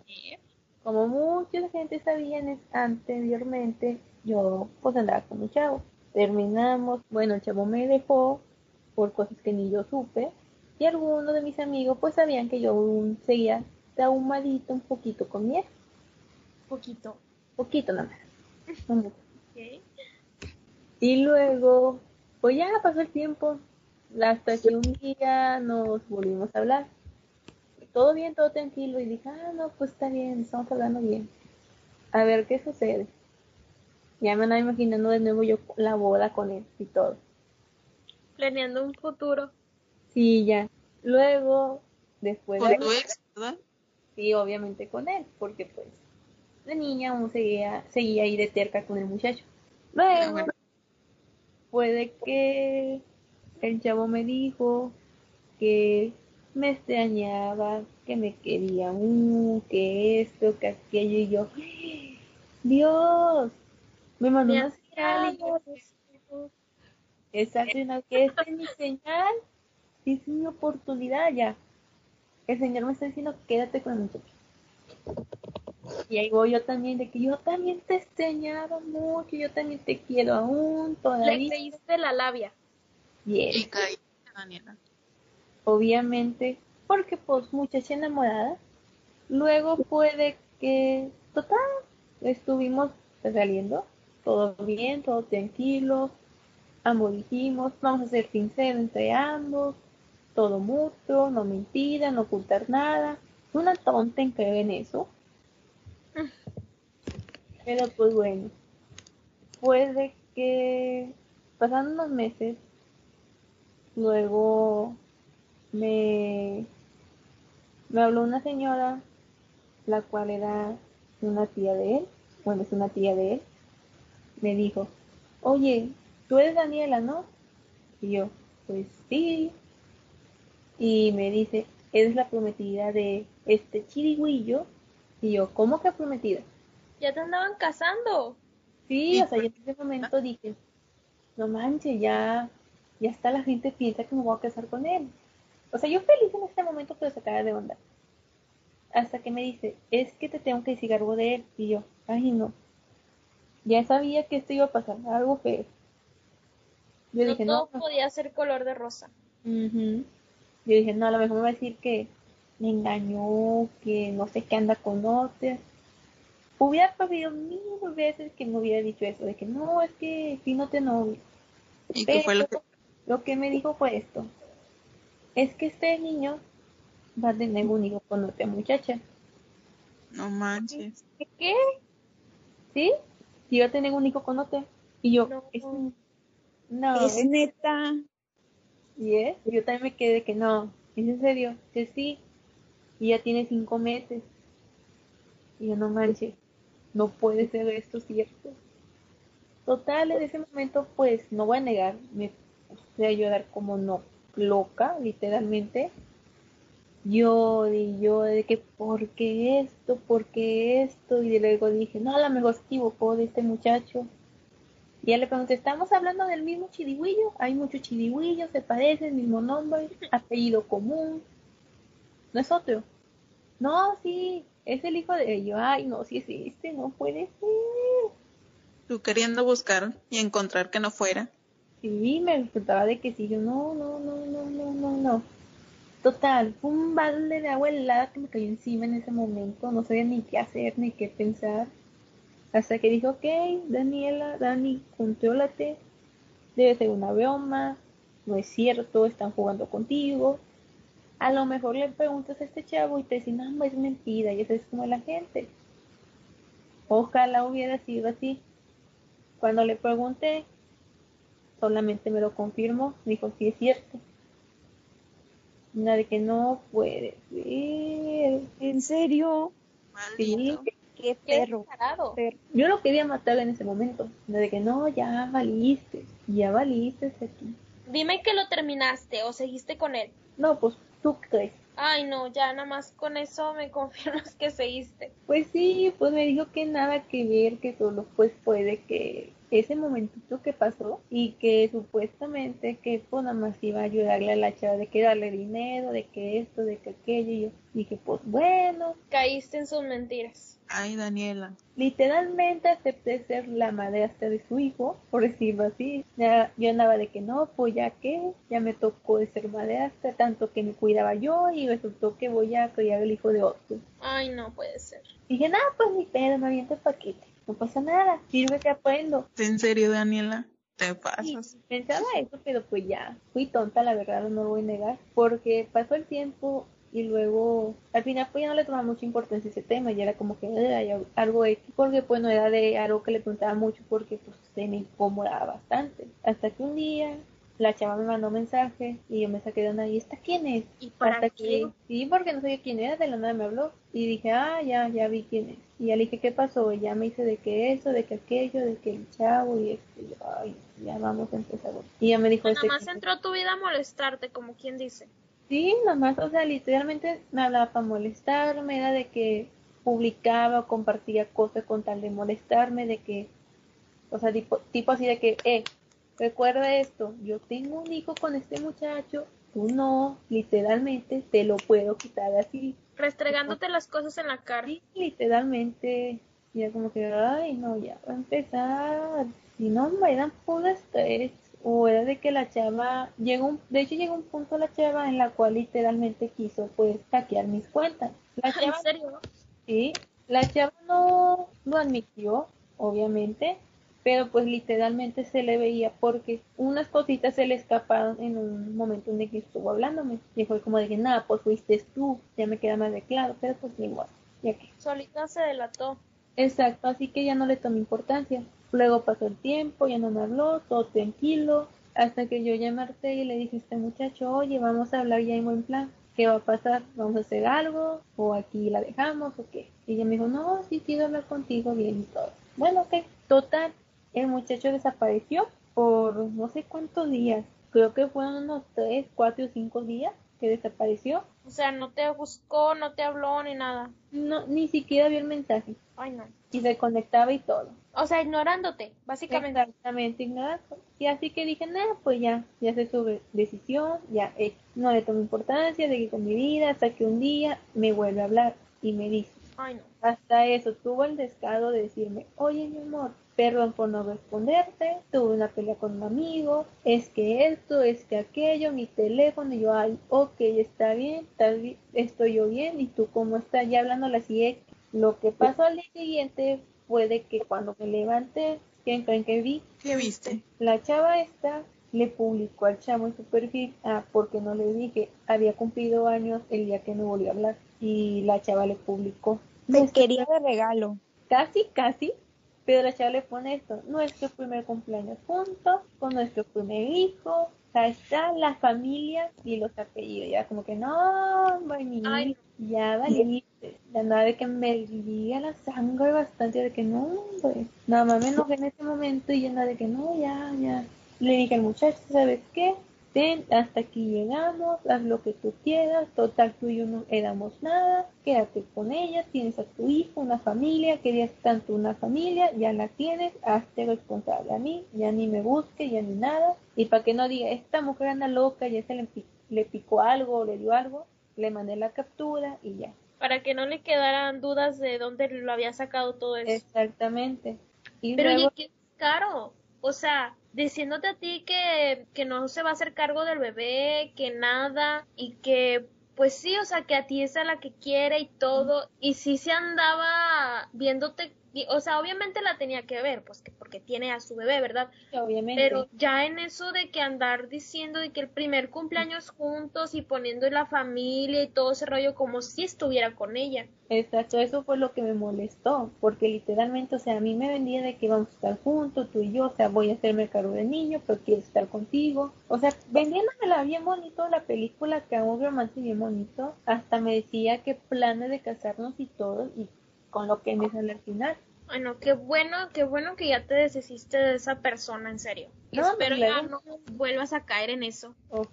F: como mucha gente sabía en- anteriormente, yo pues andaba con un chavo. Terminamos, bueno, el chavo me dejó por cosas que ni yo supe, y algunos de mis amigos pues sabían que yo aún seguía está ahumadita un poquito con miel.
D: Poquito.
F: Poquito nada más. No mucho.
D: Ok.
F: Y luego, pues ya pasó el tiempo, hasta que un día nos volvimos a hablar. Todo bien, todo tranquilo, y dije, ah, no, pues está bien, estamos hablando bien. A ver qué sucede. Ya me andaba imaginando de nuevo yo la boda con él y todo.
B: Planeando un futuro.
F: Sí, ya. Luego, después
G: Con
F: de...
G: tu ex, ¿verdad?
F: Sí, obviamente con él, porque pues la niña aún seguía, seguía ahí de terca con el muchacho. Luego,
G: bueno.
F: puede que el chavo me dijo que me extrañaba, que me quería, uh, que esto, que aquello, y yo, Dios, me mandó una señal, y yo, exacto, y no, que esta es mi señal, es mi oportunidad ya. El Señor me está diciendo, quédate con muchacho. Y ahí voy yo también, de que yo también te extrañaba mucho, yo también te quiero aún,
B: Le
F: todavía.
B: creíste la labia.
F: Yes,
G: Y caí, Daniela.
F: obviamente, porque pues muchacha enamorada. Luego puede que, total, estuvimos saliendo, todo bien, todo tranquilo, ambos dijimos, vamos a ser sinceros entre ambos, todo mutuo, no mentira, no ocultar nada. Una tonta en creer en eso. Pero pues bueno, puede que pasando unos meses, luego me, me habló una señora, la cual era una tía de él, bueno, es una tía de él, me dijo, oye, tú eres Daniela, ¿no? Y yo, pues sí. Y me dice, eres la prometida de este chirigüillo. Y yo, ¿cómo que prometida?
B: Ya te andaban casando.
F: Sí, o sea, yo en ese momento dije, no manches, ya, ya está la gente piensa que me voy a casar con él. O sea, yo feliz en este momento, pero se acaba de onda. Hasta que me dice, es que te tengo que decir algo de él. Y yo, ay no. Ya sabía que esto iba a pasar, algo feo. Yo
B: No
F: dije,
B: todo
F: no, no.
B: podía ser color de rosa.
F: Ujú. Yo dije, no, a lo mejor me va a decir que me engañó, que no sé qué anda con otras. Hubiera preferido mil veces que me hubiera dicho eso, de que no, es que sí no te novio.
G: ¿Y qué fue lo que
F: Lo que me dijo fue esto. Es que este niño va a tener un hijo con otra muchacha.
G: no manches?
B: ¿Qué?
F: ¿Sí? Sí va a tener un hijo con otra. Y yo,
B: No.
F: es- no,
E: Es neta.
F: ¿Y es? Yo también me quedé que no. ¿Es en serio? Que sí. Y ya tiene cinco meses. Y yo no manches. No puede ser esto cierto. Total, en ese momento, pues, no voy a negar, me puse a llorar como no loca, literalmente. Yo y yo de que, ¿por qué esto? ¿Por qué esto? Y luego dije, no, a lo mejor se equivocó de este muchacho. Y ya le pregunté, ¿estamos hablando del mismo chirigüillo? Hay muchos chirigüillos, se parecen, mismo nombre, apellido común. ¿No es otro? No, sí, es el hijo de ellos. Ay, no, sí es este, no puede ser.
G: Tú queriendo buscar y encontrar que no fuera.
F: Sí, me resultaba de que sí, yo no, no, no, no, no, no, no. Total, fue un balde de agua helada que me cayó encima en ese momento, no sabía ni qué hacer ni qué pensar. Hasta que dijo, ok, Daniela, Dani, contrólate, debe ser una broma, no es cierto, están jugando contigo. A lo mejor le preguntas a este chavo y te dice, no, es mentira, y eso es como la gente. Ojalá hubiera sido así. Cuando le pregunté, solamente me lo confirmó, dijo, sí es cierto. Una de que no puede ser.
E: ¿En serio?
G: Maldito.
F: Sí,
E: Qué perro.
F: yo lo quería matar en ese momento. De que no, ya valiste, ya valiste aquí.
B: Dime que lo terminaste o seguiste con él.
F: No, pues tú crees.
B: Ay, no, ya nada más con eso me confirmas que seguiste.
F: Pues sí, pues me dijo que nada que ver, que solo pues puede que ese momentito que pasó y que supuestamente que pues nada más iba a ayudarle a la chava de que darle dinero, de que esto, de que aquello y yo dije pues bueno,
B: Caíste en sus mentiras.
G: Ay, Daniela.
F: literalmente acepté ser la madrastra de su hijo, por decirlo así. Ya, yo andaba de que no, pues ya que, ya me tocó de ser madrastra, tanto que me cuidaba yo y resultó que voy a criar el hijo de otro.
B: Ay, no puede ser.
F: Dije, nada, pues ni pedo, me aviento el paquete. No pasa nada, sirve que aprendo.
G: ¿En serio, Daniela? Te
F: Sí,
G: pasas.
F: pensaba eso, pero pues ya, fui tonta, la verdad, no lo voy a negar, porque pasó el tiempo y luego, al final, pues ya no le tomaba mucha importancia ese tema, y era como que era ya algo X, porque pues no era de algo que le preguntaba mucho, porque pues se me incomodaba bastante. Hasta que un día la chava me mandó mensaje y yo me saqué de onda, ¿y esta quién es?
B: ¿Y para
F: Hasta
B: qué?
F: que, sí, porque no sabía quién era, de la nada me habló. Y dije, ah, ya, ya vi quién es. Y ya le dije, ¿qué pasó? Y ya me dice de que eso, de que aquello, de que el chavo y esto. Y yo, ay, ya vamos a empezar. Y ya me dijo,
B: Nada
F: este,
B: más entró tu vida a molestarte, como quien dice.
F: sí, nada más, o sea, literalmente me hablaba para molestarme, era de que publicaba o compartía cosas con tal de molestarme, de que, o sea, tipo, tipo así de que, eh, recuerda esto, yo tengo un hijo con este muchacho, tú no, literalmente te lo puedo quitar así.
B: Restregándote las cosas en la cara.
F: Sí, literalmente, y era como que, ay, no, ya va a empezar. Si no, me eran puro estrés. O era de que la chava, llegó un, de hecho llegó un punto la chava en la cual literalmente quiso pues hackear mis cuentas. La
B: ¿En
F: chava,
B: serio?
F: sí, la chava no lo admitió, obviamente, pero pues literalmente se le veía porque unas cositas se le escaparon en un momento en el que estuvo hablándome. Y fue como que, nada, pues fuiste tú, ya me queda más de claro, pero pues ni igual, ya que.
B: Solita se delató.
F: Exacto, así que ya no le tomé importancia. Luego pasó el tiempo, ya no me habló, todo tranquilo, hasta que yo me harté y le dije a este muchacho, oye, vamos a hablar ya en buen plan. ¿Qué va a pasar? ¿Vamos a hacer algo? ¿O aquí la dejamos? ¿O qué? Y ella me dijo, no, sí quiero hablar contigo bien y todo. Bueno, ok. Total, el muchacho desapareció por no sé cuántos días. Creo que fueron unos tres, cuatro o cinco días que desapareció.
B: O sea, no te buscó, no te habló ni nada.
F: No, ni siquiera vio el mensaje.
B: Ay, no.
F: Y se conectaba y todo.
B: O sea, ignorándote, básicamente.
F: Exactamente, ignorado. Y así que dije, nada, pues ya, ya sé su decisión, ya eh, no le tomo importancia, seguí con mi vida, hasta que un día me vuelve a hablar y me dice,
B: Ay, no.
F: hasta eso, tuvo el descaro de decirme, oye mi amor, perdón por no responderte, tuve una pelea con un amigo, es que esto, es que aquello, mi teléfono, y yo, ay, ok, está bien, bi- estoy yo bien, y tú cómo estás, ya hablando así, eh, lo que pasó al día siguiente fue de que cuando me levanté, ¿quién creen que vi?
G: ¿Qué viste?
F: La chava esta le publicó al chavo en su perfil, ah, porque no le dije, había cumplido años el día que me volvió a hablar, y la chava le publicó. Nuestro-
E: quería de regalo.
F: Casi, casi, pero la chava le pone esto, nuestro primer cumpleaños juntos, con nuestro primer hijo, ahí está la familia y los apellidos, ya como que no, mi
B: Ay.
F: ya valiste, la nada de que me diga la sangre bastante de que no, hombre, nada más me enojé en ese momento y yo nada de que no, ya, ya, le dije al muchacho, ¿sabes qué? Ten, hasta aquí llegamos, haz lo que tú quieras, total tú y yo no éramos nada, quédate con ella, tienes a tu hijo, una familia, querías tanto una familia, ya la tienes, hazte responsable a mí, ya ni me busque, ya ni nada, y para que no diga, esta mujer anda loca, ya se le, pi- le picó algo o le dio algo, le mandé la captura y ya.
B: Para que no le quedaran dudas de dónde lo había sacado todo eso.
F: Exactamente. Y
B: Pero
F: luego,
B: oye, qué caro. O sea, diciéndote a ti que, que no se va a hacer cargo del bebé, que nada, y que, pues sí, o sea, que a ti es a la que quiere y todo, y sí se andaba viéndote, y- o sea, obviamente la tenía que ver, pues que porque tiene a su bebé, ¿verdad?
F: obviamente,
B: Pero ya en eso de que andar diciendo de que el primer cumpleaños juntos y poniendo la familia y todo ese rollo como si estuviera con ella.
F: Exacto, eso fue lo que me molestó, porque literalmente, o sea, a mí me vendía de que vamos a estar juntos, tú y yo, o sea, voy a hacerme cargo del niño, pero quiero estar contigo. O sea, vendiéndomela bien bonito la película, que un romance bien bonito, hasta me decía que planes de casarnos y todo, y con lo que me sale al final.
B: Bueno, qué bueno, qué bueno que ya te deshiciste de esa persona, en serio. Y
F: No,
B: espero
F: pues,
B: ya no vuelvas a caer en eso.
F: Ok,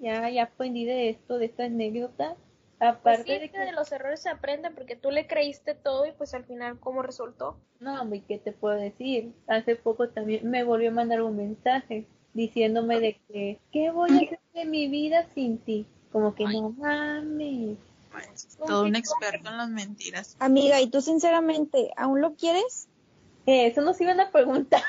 F: ya, ya aprendí de esto, de esta anécdota,
B: Pues
F: Aparte
B: sí,
F: de
B: que de los errores se aprenden porque tú le creíste todo y pues al final cómo resultó.
F: No, hombre, ¿qué te puedo decir? Hace poco también me volvió a mandar un mensaje diciéndome de que, ¿qué voy a hacer de mi vida sin ti? Como que no mames.
G: Todo un experto en las mentiras.
E: Amiga, ¿y tú sinceramente aún lo quieres?
F: Eh, eso nos iban a preguntar.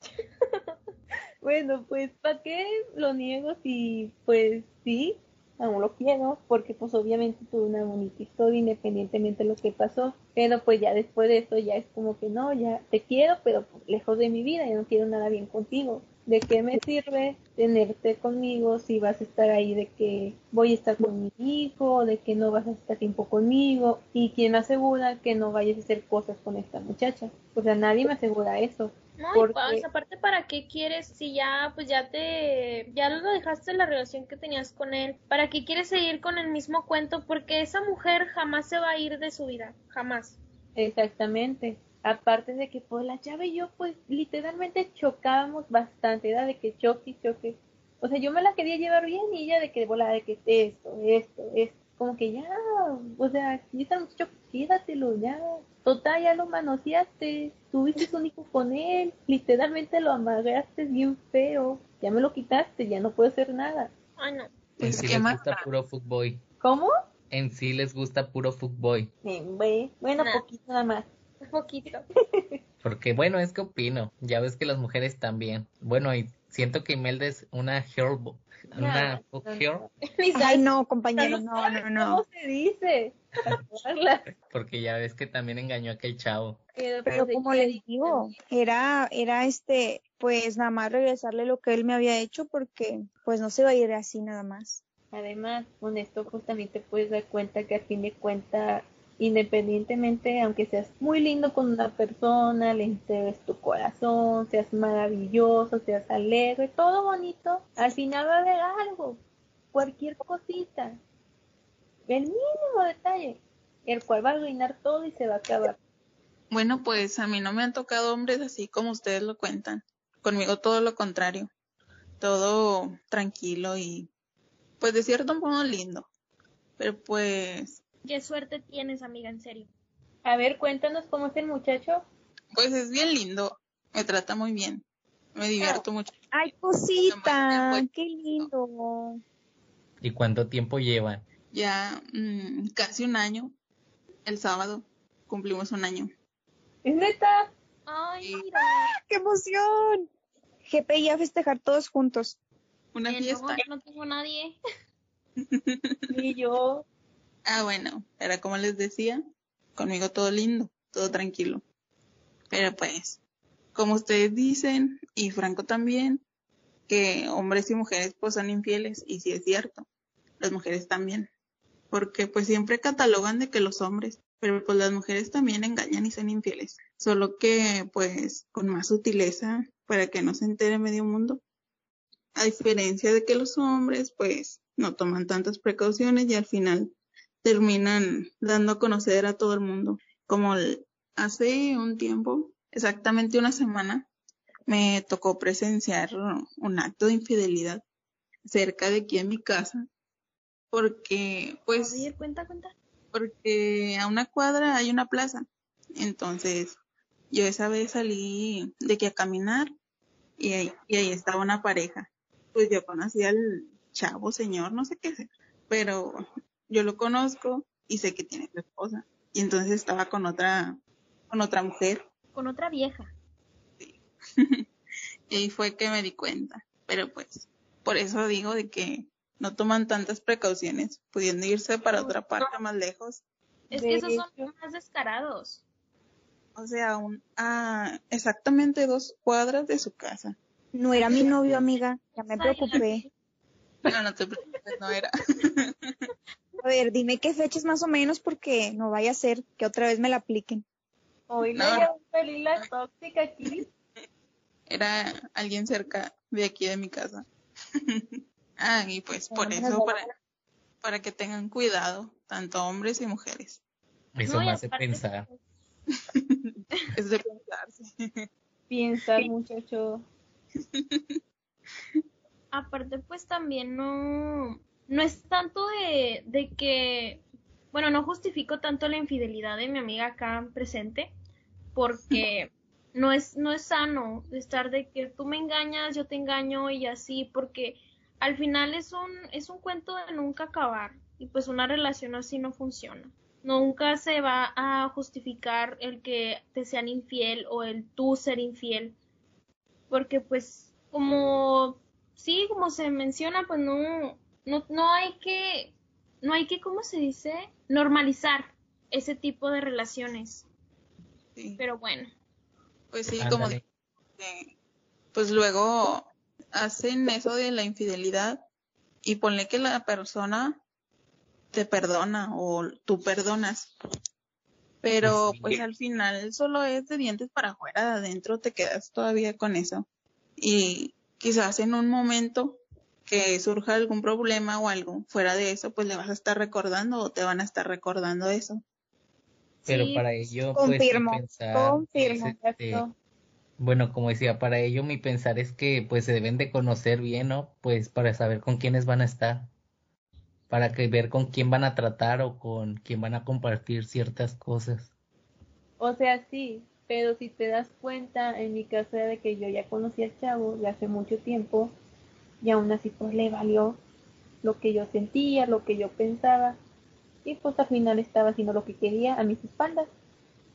F: bueno, pues, ¿para qué lo niego si, pues, sí, aún lo quiero? Porque, pues, obviamente tuve una bonita historia independientemente de lo que pasó. Pero, pues, ya después de eso ya es como que no, ya te quiero, pero pues, lejos de mi vida, ya no quiero nada bien contigo. ¿De qué me sirve tenerte conmigo si vas a estar ahí de que voy a estar con mi hijo, de que no vas a estar tiempo conmigo? ¿Y quién me asegura que no vayas a hacer cosas con esta muchacha? O sea, nadie me asegura eso.
B: No, y
F: Porque-
B: pues, aparte, ¿para qué quieres si ya, pues ya te, ya lo dejaste la relación que tenías con él? ¿Para qué quieres seguir con el mismo cuento? Porque esa mujer jamás se va a ir de su vida, jamás.
F: Exactamente. Aparte de que pues la chava y yo pues literalmente chocábamos bastante, era de que choque y choque. O sea, yo me la quería llevar bien y ella de que volaba de que esto, esto, esto. Como que ya, o sea, está mucho, quédatelo ya. Total, ya lo manoseaste, tuviste un hijo con él, literalmente lo amarraste bien feo. Ya me lo quitaste, ya no puedo hacer nada.
B: Ay, no.
C: En
G: Pues,
C: sí
G: ¿qué
C: les
G: más
C: gusta puro fuckboy.
F: ¿Cómo?
C: En sí les gusta puro fuckboy.
F: Bueno,
B: Nah.
F: poquito nada más.
B: Un poquito.
C: Porque bueno, es que opino. Ya ves que las mujeres también. Bueno, y siento que Imelda es una girl, bo- una
F: No,
C: girl,
E: Ay, no, compañero, no, no,
F: ¿Cómo
E: no.
F: se dice?
C: Porque ya ves que también engañó a aquel chavo.
F: Pero,
E: como les digo, era, era este, pues nada más regresarle lo que él me había hecho porque pues no se va a ir así nada más.
F: Además, con esto pues también te puedes dar cuenta que a fin de cuentas, independientemente, aunque seas muy lindo con una persona, le entregues tu corazón, seas maravilloso, seas alegre, todo bonito, al final va a haber algo, cualquier cosita, el mínimo detalle, el cual va a arruinar todo y se va a acabar.
G: Bueno, pues a mí no me han tocado hombres así como ustedes lo cuentan. Conmigo todo lo contrario. Todo tranquilo y pues de cierto modo lindo. Pero pues,
B: Qué suerte tienes, amiga, en serio.
F: A ver, cuéntanos cómo es el muchacho.
G: pues es bien lindo. Me trata muy bien. Me divierto mucho.
E: Ay, cosita, qué lindo.
C: ¿Y cuánto tiempo llevan?
G: Ya mm, casi un año. El sábado cumplimos un año.
F: ¿Es neta?
B: Ay, mira.
E: ¡Qué emoción! GPI a festejar todos juntos.
G: Una
B: Eh, no,
G: fiesta.
B: yo no tengo nadie.
F: Y yo,
G: Ah, bueno, era como les decía, conmigo todo lindo, todo tranquilo. Pero pues, como ustedes dicen, y Franco también, que hombres y mujeres pues son infieles, y sí es cierto, las mujeres también. Porque pues siempre catalogan de que los hombres, pero pues las mujeres también engañan y son infieles. Solo que pues con más sutileza para que no se entere medio mundo. A diferencia de que los hombres pues no toman tantas precauciones y al final terminan dando a conocer a todo el mundo. Como el- hace un tiempo, exactamente una semana, me tocó presenciar un acto de infidelidad cerca de aquí en mi casa, porque pues
B: ver, cuenta, cuenta.
G: porque a una cuadra hay una plaza. Entonces, yo esa vez salí de que a caminar y ahí, y ahí estaba una pareja. Pues yo conocí al chavo, señor, no sé qué sé, pero yo lo conozco y sé que tiene su esposa. Y entonces estaba con otra, con otra mujer.
B: Con otra vieja.
G: Y ahí fue que me di cuenta. Pero pues, por eso digo de que no toman tantas precauciones, pudiendo irse para otra parte más lejos.
B: Es que esos son más descarados.
G: O sea, un, a exactamente dos cuadras de su casa.
E: No era mi novio, amiga. Ya me preocupé.
G: No, no te preocupes, no era.
E: A ver, dime qué fechas más o menos porque no vaya a ser que otra vez me la apliquen.
F: hoy
G: No.
F: a salir la tóxica aquí.
G: Era alguien cerca de aquí de mi casa. ah, y pues por eso, para, para que tengan cuidado, tanto hombres y mujeres.
C: Eso
B: No,
C: me hace
B: aparte,
C: pensar.
G: Es de pensarse.
F: Piensa, muchacho.
B: Aparte, pues también no, no es tanto de, de que, bueno, no justifico tanto la infidelidad de mi amiga acá presente, porque no es, no es sano estar de que tú me engañas, yo te engaño y así, porque al final es un, es un cuento de nunca acabar y pues una relación así no funciona. Nunca se va a justificar el que te sean infiel o el tú ser infiel, porque pues como sí, como se menciona, pues no, no, no hay que, no hay que, ¿cómo se dice? Normalizar ese tipo de relaciones.
G: Sí.
B: Pero bueno.
G: Pues sí, como pues luego hacen eso de la infidelidad y ponle que la persona te perdona o tú perdonas. Pero
C: Sí.
G: pues al final solo es de dientes para afuera, de adentro te quedas todavía con eso. Y quizás en un momento que surja algún problema o algo fuera de eso, pues le vas a estar recordando o te van a estar recordando eso.
C: Pero
B: Sí,
C: para ello, pues,
E: confirmo,
C: pensar
E: confirmo,
C: es, este,
F: Exacto.
C: bueno, como decía, para ello mi pensar es que pues se deben de conocer bien, ¿no? Pues para saber con quiénes van a estar, para que ver con quién van a tratar o con quién van a compartir ciertas cosas.
F: O sea, sí, pero si te das cuenta, en mi caso era de que yo ya conocí al chavo de hace mucho tiempo y aún así pues le valió lo que yo sentía, lo que yo pensaba y pues al final estaba haciendo lo que quería a mis espaldas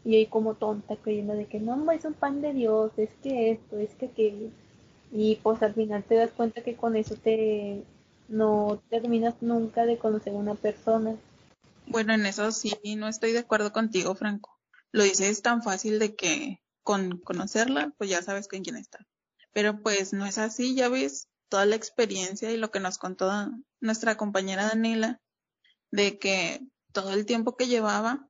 F: y ahí como tonta creyendo de que no, es un pan de Dios, es que esto, es que aquello y pues al final te das cuenta que con eso te no terminas nunca de conocer a una persona.
G: Bueno, en eso sí, no estoy de acuerdo contigo, Franco. Lo dices tan fácil de que con conocerla, pues ya sabes con quién está. Pero pues no es así, ya ves toda la experiencia y lo que nos contó nuestra compañera Daniela, de que todo el tiempo que llevaba,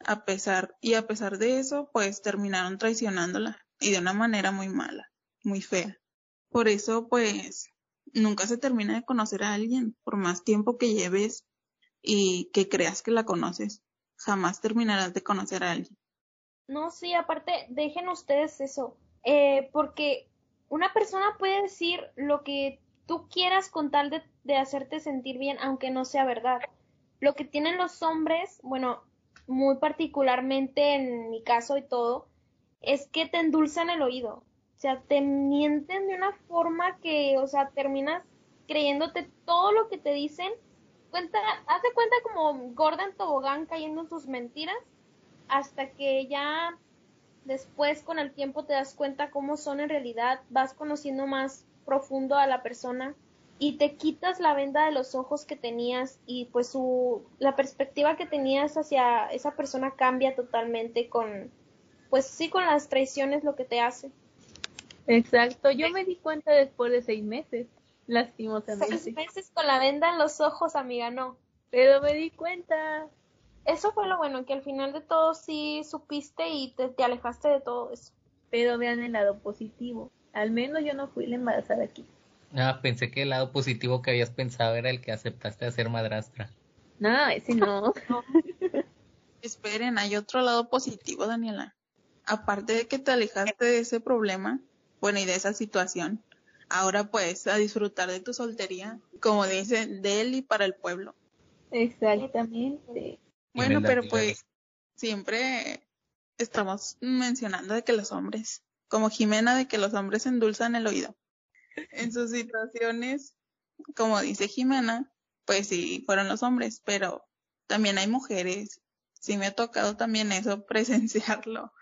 G: a pesar, y a pesar de eso, pues terminaron traicionándola y de una manera muy mala, muy fea. Por eso, pues, nunca se termina de conocer a alguien, por más tiempo que lleves y que creas que la conoces. Jamás terminarás de conocer a alguien.
B: No, sí, aparte, dejen ustedes eso, eh, porque una persona puede decir lo que tú quieras con tal de, de hacerte sentir bien, aunque no sea verdad. Lo que tienen los hombres, bueno, muy particularmente en mi caso y todo, es que te endulzan el oído. O sea, te mienten de una forma que, o sea, terminas creyéndote todo lo que te dicen. Cuenta, haz de cuenta como gorda en tobogán cayendo en tus mentiras hasta que ya después con el tiempo te das cuenta cómo son en realidad, vas conociendo más profundo a la persona y te quitas la venda de los ojos que tenías y pues su la perspectiva que tenías hacia esa persona cambia totalmente con pues sí con las traiciones lo que te hace.
F: Exacto, yo me di cuenta después de seis meses,
B: Seis
F: lastimosamente.
B: meses con la venda en los ojos, amiga, no.
F: Pero me di cuenta.
B: Eso fue lo bueno, que al final de todo sí supiste y te, te alejaste de todo eso.
F: Pero vean el lado positivo. Al menos yo no fui la embarazada aquí.
C: Ah, pensé que el lado positivo que habías pensado era el que aceptaste hacer madrastra.
F: No, ese no.
G: Esperen, hay otro lado positivo, Daniela. Aparte de que te alejaste de ese problema, bueno, y de esa situación, ahora puedes a disfrutar de tu soltería, como dicen, de él y para el pueblo.
F: Exactamente.
G: Bueno, pero pues siempre estamos mencionando de que los hombres, como Jimena, de que los hombres endulzan el oído. En sus situaciones, como dice Jimena, pues sí, fueron los hombres, pero también hay mujeres. Sí me ha tocado también eso, presenciarlo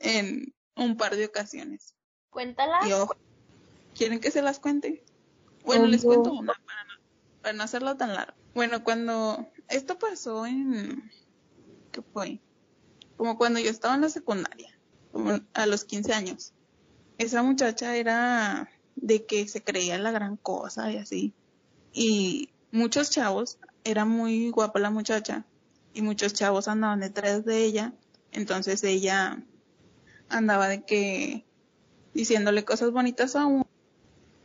G: en un par de ocasiones.
B: Cuéntala.
G: Y ojo, ¿quieren que se las cuente? Bueno, les cuento una para no, para no hacerlo tan largo. Bueno, cuando esto pasó en, ¿qué fue? Como cuando yo estaba en la secundaria, a los 15 años. Esa muchacha era de que se creía la gran cosa y así. Y muchos chavos, era muy guapa la muchacha, y muchos chavos andaban detrás de ella. Entonces ella andaba de que diciéndole cosas bonitas a uno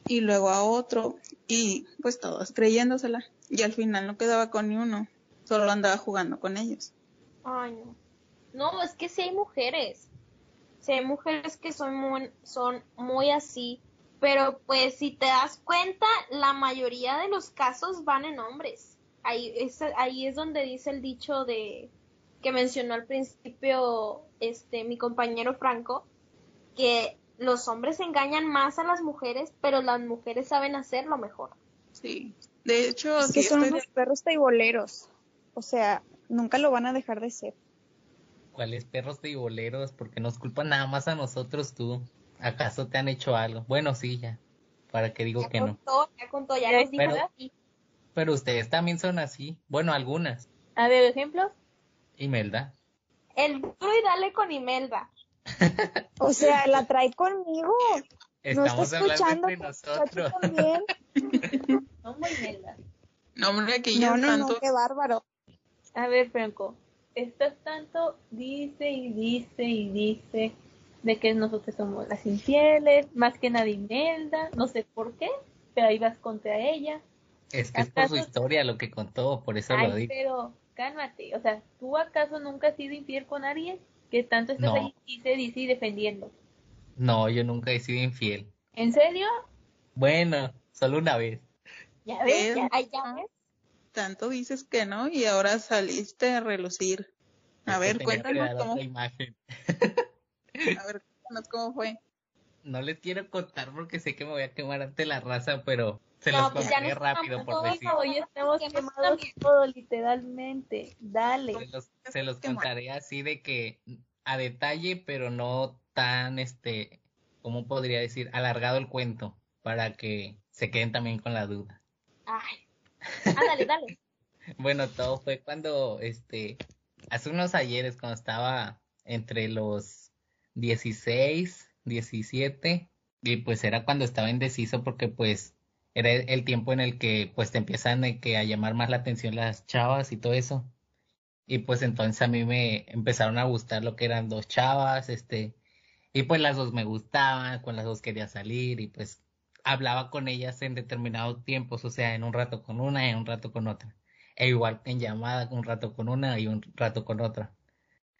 G: y luego a otro y pues todos creyéndosela y al final no quedaba con ni uno, solo andaba jugando con ellos.
B: Ay, no. No, es que sí hay mujeres. Sí hay mujeres que son muy, son muy así.
D: Pero pues si te das cuenta, la mayoría de los casos van en hombres. Ahí es, ahí es donde dice el dicho de que mencionó al principio este mi compañero Franco, que los hombres engañan más a las mujeres, pero las mujeres saben hacerlo mejor.
G: Sí. De hecho,
E: Es
G: sí
E: que son
G: estoy de-
E: unos perros teiboleros. O sea, nunca lo van a dejar de ser.
C: ¿Cuáles perros de boleros? Porque nos culpan nada más a nosotros tú. ¿Acaso te han hecho algo? Bueno, sí, ya. ¿Para qué digo
B: Ya
C: que no?
B: contó, ya contó, ya
F: Ya
B: nos dijo
C: pero-
B: así.
C: Pero ustedes también son así. Bueno, algunas.
F: A ver, ejemplos.
C: Imelda.
B: El duro y dale con Imelda.
E: O sea, la trae conmigo. no
C: Estamos
E: está
C: hablando
E: escuchando,
C: entre nosotros.
E: también.
F: Muy meldas.
G: No, hombre, aquí ya
E: No, no,
G: tanto.
E: no, qué bárbaro.
F: A ver, Franco, estás tanto, dice y dice y dice de que nosotros somos las infieles, más que nada Imelda, no sé por qué, pero ahí vas contra ella.
C: Es que es por su
F: ¿Acaso-
C: historia lo que contó, por eso lo
F: Ay,
C: digo.
F: pero cálmate, o sea, ¿tú acaso nunca has sido infiel con alguien? Que tanto estás
C: No.
F: ahí dice, dice y defendiendo.
C: No, yo nunca he sido infiel.
F: ¿En serio?
C: Bueno, solo una vez.
F: Ya ves,
G: Eh,
F: ya,
B: Ay, ya ves.
G: Tanto dices que no y ahora saliste a relucir. A
C: Es
G: ver, cuéntanos cómo,
C: imagen.
G: a ver, cuéntanos cómo fue.
C: No les quiero contar porque sé que me voy a quemar ante la raza, pero se
B: No,
C: los
B: pues
C: contaré rápido por
B: todos
C: decir.
F: hoy estamos quemados todo, literalmente. Dale.
C: Se los, se los contaré así de que a detalle, pero no tan, este, ¿cómo podría decir? Alargado el cuento, para que se queden también con la duda.
B: Ay. Ándale, dale.
C: Bueno, todo fue cuando, este, hace unos ayeres, cuando estaba entre los 16, 17, y pues era cuando estaba indeciso porque pues era el tiempo en el que pues te empiezan de que a llamar más la atención las chavas y todo eso. Y pues entonces a mí me empezaron a gustar lo que eran dos chavas, este, y pues las dos me gustaban, con las dos quería salir y pues hablaba con ellas en determinados tiempos, o sea, en un rato con una y en un rato con otra. E igual en llamada, un rato con una y un rato con otra.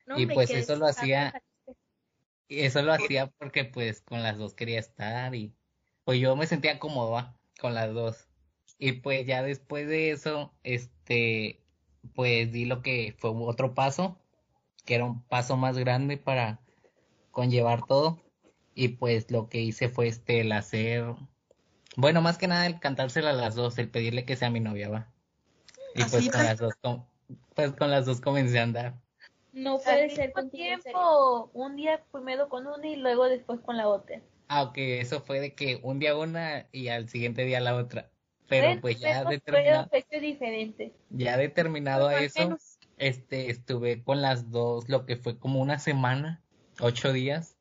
B: No,
C: Y pues eso lo hacía-. Y eso lo hacía porque pues con las dos quería estar y pues yo me sentía cómodo ¿va? con las dos. Y pues ya después de eso, este, pues di lo que fue otro paso, que era un paso más grande para conllevar todo. Y pues lo que hice fue este, el hacer, bueno, más que nada el cantársela a las dos, el pedirle que sea mi novia, va. Y pues
G: Así
C: con las dos, com- pues con las dos comencé a andar.
B: No puede ser serio.
F: tiempo, un día primero con una y luego después con la otra.
C: Aunque eso fue de que un día una y al siguiente día la otra. Pero
F: Bueno,
C: pues ya
F: pero
C: determinado,
F: diferentes.
C: ya determinado a eso,
B: menos.
C: este, estuve con las dos lo que fue como una semana, ocho días.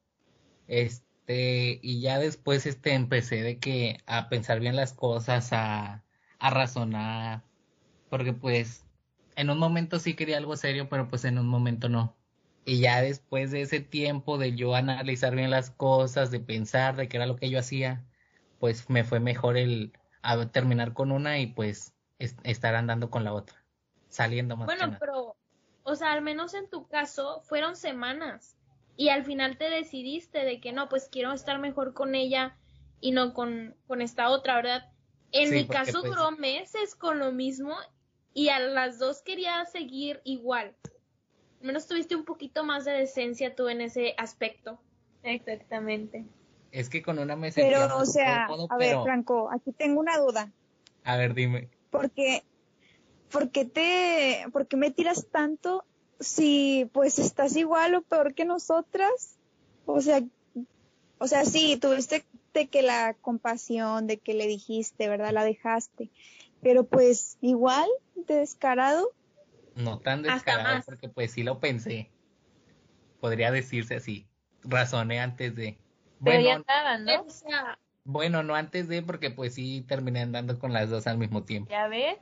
C: Este, y ya después este empecé de que a pensar bien las cosas, a, a razonar, porque pues en un momento sí quería algo serio, pero pues en un momento no. Y ya después de ese tiempo de yo analizar bien las cosas, de pensar de qué era lo que yo hacía, pues me fue mejor el a terminar con una y pues es- estar andando con la otra, saliendo más que
D: Bueno,
C: nada.
D: pero, o sea, al menos en tu caso fueron semanas y al final te decidiste de que no, pues quiero estar mejor con ella y no con, con esta otra, ¿verdad? En
C: Sí,
D: mi caso
C: pues-
D: duró meses con lo mismo y a las dos quería seguir igual. Al menos tuviste un poquito más de decencia tú en ese aspecto.
F: Exactamente.
C: Es que con una me sentía
E: Pero, o sea,
C: cómodo,
E: a ver,
C: pero-
E: Franco, aquí tengo una duda.
C: a ver, dime.
E: Porque, ¿por qué te, por qué me tiras tanto si pues estás igual o peor que nosotras? O sea, o sea, sí, tuviste de que la compasión, de que le dijiste, ¿verdad? La dejaste. Pero pues igual, de descarado.
C: No tan descarado, porque pues sí lo pensé. Podría decirse así. Razoné antes de.
F: Pero ya
C: Bueno,
F: estaban, ¿no?
D: O sea,
C: bueno, no antes de, porque pues sí terminé andando con las dos al mismo tiempo.
F: Ya ves.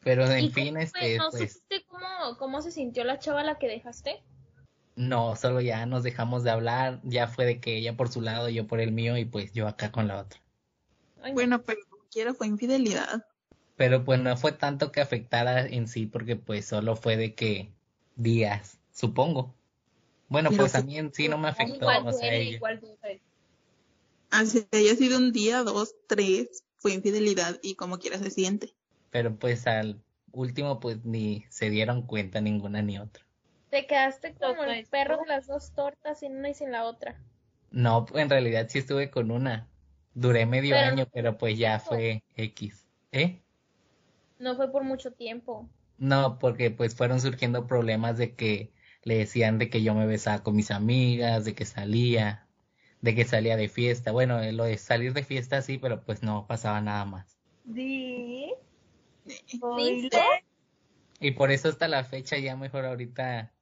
C: Pero en
D: ¿y
C: fin, este,
D: ¿No
C: pues,
D: supiste cómo, cómo se sintió la chava a la que dejaste?
C: no, solo ya nos dejamos de hablar. Ya fue de que ella por su lado, yo por el mío, y pues yo acá con la otra.
D: Ay.
G: Bueno, pero como quiera fue infidelidad.
C: Pero pues no fue tanto que afectara en sí, porque pues solo fue de que días, supongo. Bueno,
G: Pero
C: pues a
G: sí-
C: mí en sí no me afectó,
D: igual
C: o sea,
D: duele,
C: ella.
D: igual duele.
G: Así haya sido un día, dos, tres, fue infidelidad y como quiera se siente.
C: Pero pues al último pues ni se dieron cuenta ninguna ni otra.
B: Te quedaste como el perro de las dos tortas, sin una y sin la otra.
C: No, en realidad sí estuve con una. Duré medio
B: Pero
C: año, pero pues ya fue X. ¿Eh?
B: No fue por mucho tiempo.
C: No, porque pues fueron surgiendo problemas de que le decían de que yo me besaba con mis amigas, de que salía, de que salía de fiesta. Bueno, eh, lo de salir de fiesta sí, pero pues no pasaba nada más.
D: Di.
B: ¿Viste?
C: Y por eso hasta la fecha ya mejor ahorita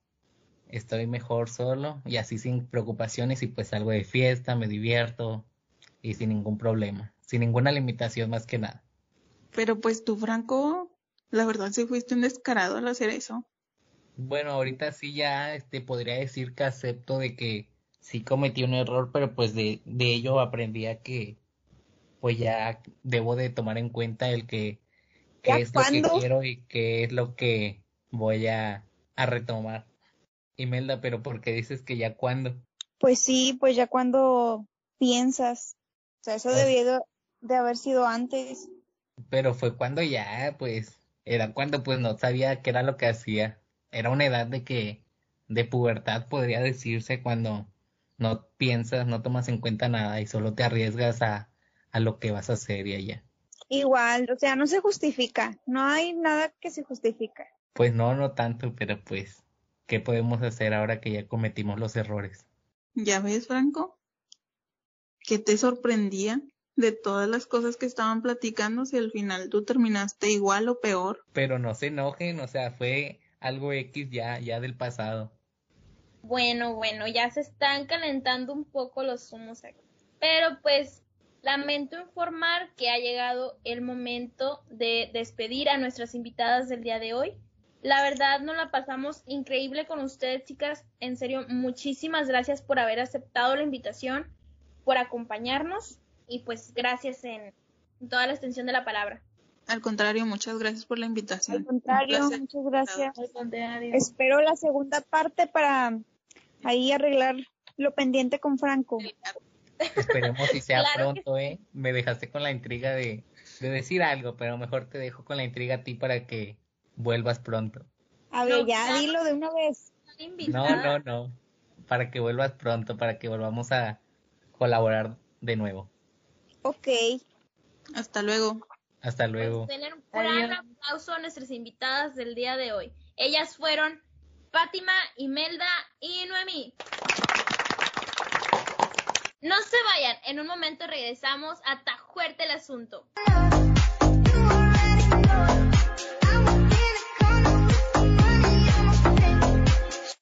C: estoy mejor solo y así sin preocupaciones y pues salgo de fiesta, me divierto y sin ningún problema, sin ninguna limitación más que nada.
G: Pero pues tú, Franco, la verdad sí fuiste un descarado al hacer eso.
C: Bueno, ahorita sí ya este podría decir que acepto de que sí cometí un error, pero pues de, de ello aprendí a que pues ya debo de tomar en cuenta el que qué
E: ¿Ya
C: es lo que quiero y qué es lo que voy a, a retomar. Imelda, pero ¿por qué dices que ya cuándo?
E: Pues sí, pues ya cuando piensas, o sea, eso
C: Ah.
E: debió de, de haber sido antes.
C: Pero fue cuando ya, pues, era cuando pues no sabía qué era lo que hacía. Era una edad de que, de pubertad podría decirse cuando no piensas, no tomas en cuenta nada y solo te arriesgas a, a lo que vas a hacer y allá.
E: Igual, o sea, no se justifica, no hay nada que se justifica.
C: Pues no, no tanto, pero pues, ¿qué podemos hacer ahora que ya cometimos los errores?
G: ¿Ya ves, Franco? ¿Qué te sorprendía de todas las cosas que estaban platicando si al final tú terminaste igual o peor?
C: Pero no se enojen, o sea, fue algo X ya, ya del pasado.
B: Bueno, bueno, ya se están calentando un poco los humos aquí. Pero pues lamento informar que ha llegado el momento de despedir a nuestras invitadas del día de hoy. La verdad nos la pasamos increíble con ustedes, chicas. En serio, muchísimas gracias por haber aceptado la invitación, por acompañarnos y pues gracias en toda la extensión de la palabra.
G: Al contrario, muchas gracias por la
E: Al
G: invitación.
E: contrario,
G: Un placer.
E: muchas gracias.
D: Al contrario.
E: Espero la segunda parte para ahí arreglar lo pendiente con Franco.
C: Esperemos si sea
B: Claro que
C: pronto, ¿eh? Me dejaste con la intriga de, de decir algo, pero mejor te dejo con la intriga a ti para que vuelvas pronto.
E: A ver,
B: No,
E: ya
B: claro.
E: dilo de una vez.
C: No, no, no. Para que vuelvas pronto, para que volvamos a colaborar de nuevo.
E: Ok.
G: Hasta luego.
C: Hasta
B: Pues,
C: luego.
B: tener un gran
D: Adiós.
B: aplauso a nuestras invitadas del día de hoy. Ellas fueron Fátima, Imelda y Noemí. No se vayan, en un momento regresamos a Ta Fuerte el Asunto.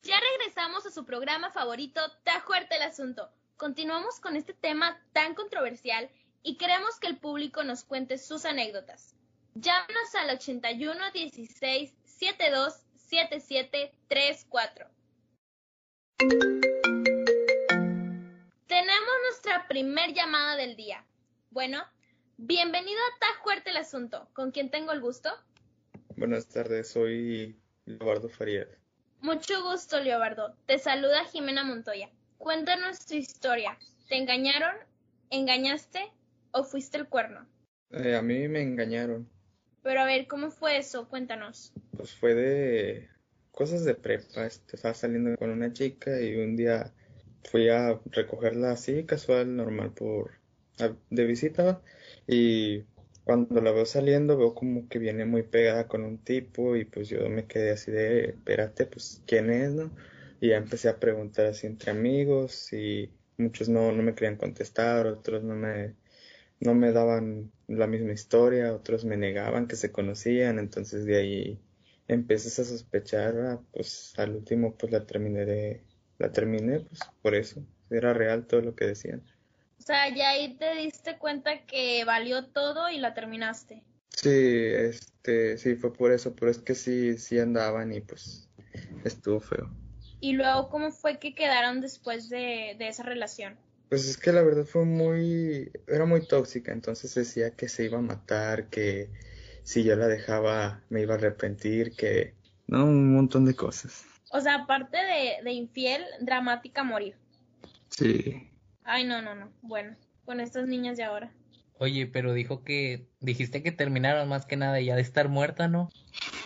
B: Ya regresamos a su programa favorito, Ta Fuerte el Asunto. Continuamos con este tema tan controversial y queremos que el público nos cuente sus anécdotas. Llámanos al 81 16 72 77 34. Tenemos nuestra primer llamada del día. Bueno, bienvenido a Ta Fuerte el Asunto. ¿Con quién tengo el gusto?
A: Buenas tardes, soy Leobardo Farías.
B: Mucho gusto, Leobardo. Te saluda Jimena Montoya. Cuéntanos tu historia. ¿Te engañaron? ¿Engañaste? ¿O fuiste el cuerno?
A: Eh, a mí me engañaron.
B: Pero a ver, ¿cómo fue eso? Cuéntanos.
A: Pues fue de cosas de prepa. Este, estaba saliendo con una chica y un día fui a recogerla así, casual, normal, por de visita. Y cuando la veo saliendo, veo como que viene muy pegada con un tipo y pues yo me quedé así de, espérate, pues, ¿quién es, no? Y ya empecé a preguntar así entre amigos y muchos no, no me querían contestar, otros no me, no me daban la misma historia, otros me negaban que se conocían, entonces de ahí empiezas a sospechar, ah, pues al último pues la terminé de, la terminé pues por eso, era real todo lo que decían.
B: O sea, ya ahí te diste cuenta que valió todo y la terminaste.
A: Sí, este, sí fue por eso, pero es que sí, sí andaban y pues estuvo feo.
B: Y luego, ¿cómo fue que quedaron después de, de esa relación?
A: Pues es que la verdad fue muy, era muy tóxica, entonces decía que se iba a matar, que si yo la dejaba me iba a arrepentir, que... No, un montón de cosas.
B: O sea, aparte de, de infiel, dramática morir.
A: Sí.
B: Ay, no, no, no. Bueno, con estas niñas de ahora.
C: Oye, pero dijo que dijiste que terminaron más que nada ya de estar muerta, ¿no?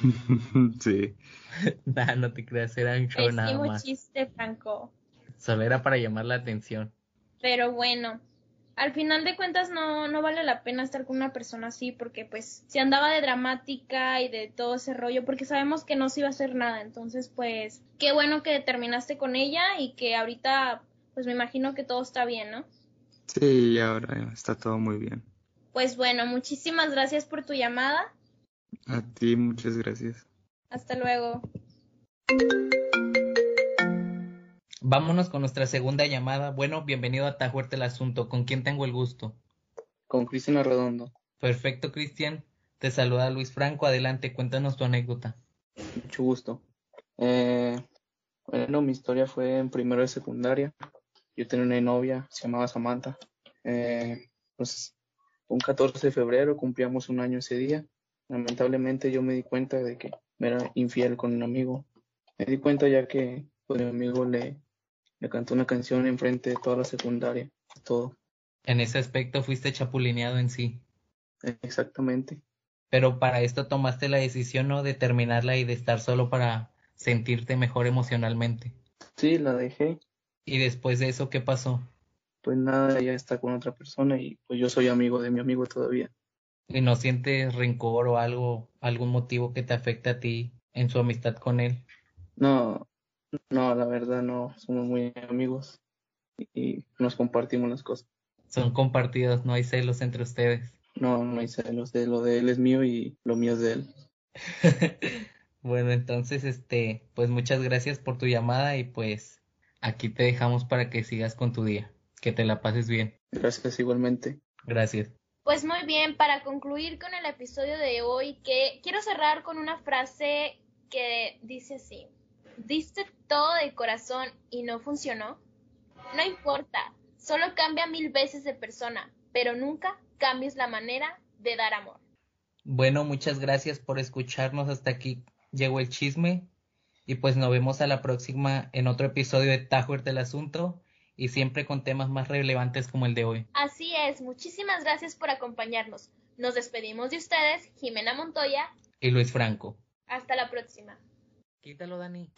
A: sí.
C: nah, no te creas, era un show nada más.
B: chiste, Franco.
C: Solo era para llamar la atención.
B: Pero bueno, al final de cuentas no, no vale la pena estar con una persona así porque pues si andaba de dramática y de todo ese rollo porque sabemos que no se iba a hacer nada. Entonces pues qué bueno que terminaste con ella y que ahorita pues me imagino que todo está bien, ¿no?
A: Sí, ahora está todo muy bien.
B: Pues bueno, muchísimas gracias por tu llamada.
A: A ti, muchas gracias.
B: Hasta luego.
C: Vámonos con nuestra segunda llamada. Bueno, bienvenido a Tajuerte el Asunto. ¿Con quién tengo el gusto?
H: Con Cristina Redondo.
C: Perfecto, Cristian. Te saluda Luis Franco. Adelante, cuéntanos tu anécdota.
H: Mucho gusto. Eh, bueno, mi historia fue en primero de secundaria. Yo tenía una novia, se llamaba Samantha. Eh, pues un 14 de febrero cumplíamos un año ese día. Lamentablemente yo me di cuenta de que me era infiel con un amigo. Me di cuenta ya que pues, mi amigo le, cantó una canción enfrente de toda la secundaria, todo.
C: En ese aspecto fuiste chapulineado en sí.
H: Exactamente.
C: Pero para esto tomaste la decisión ¿no? de terminarla y de estar solo para sentirte mejor emocionalmente.
H: Sí, la dejé.
C: ¿Y después de eso qué pasó?
H: Pues nada, ella está con otra persona y pues yo soy amigo de mi amigo todavía.
C: ¿Y no sientes rencor o algo, algún motivo que te afecte a ti en su amistad con él?
H: No, no, la verdad no, somos muy amigos y nos compartimos las cosas.
C: Son compartidos, no hay celos entre ustedes.
H: No, no hay celos, de lo de él es mío y lo mío es de él.
C: bueno, entonces, este, pues muchas gracias por tu llamada y pues aquí te dejamos para que sigas con tu día. Que te la pases bien.
H: Gracias igualmente.
C: Gracias.
B: Pues muy bien, para concluir con el episodio de hoy, que quiero cerrar con una frase que dice así. ¿Diste todo de corazón y no funcionó? No importa, solo cambia mil veces de persona, pero nunca cambies la manera de dar amor.
C: Bueno, muchas gracias por escucharnos. Hasta aquí llegó el chisme. Y pues nos vemos a la próxima en otro episodio de Tajuer del Asunto y siempre con temas más relevantes como el de hoy.
B: Así es, muchísimas gracias por acompañarnos. Nos despedimos de ustedes, Jimena Montoya
C: y Luis Franco.
B: Hasta la próxima.
C: Quítalo, Dani.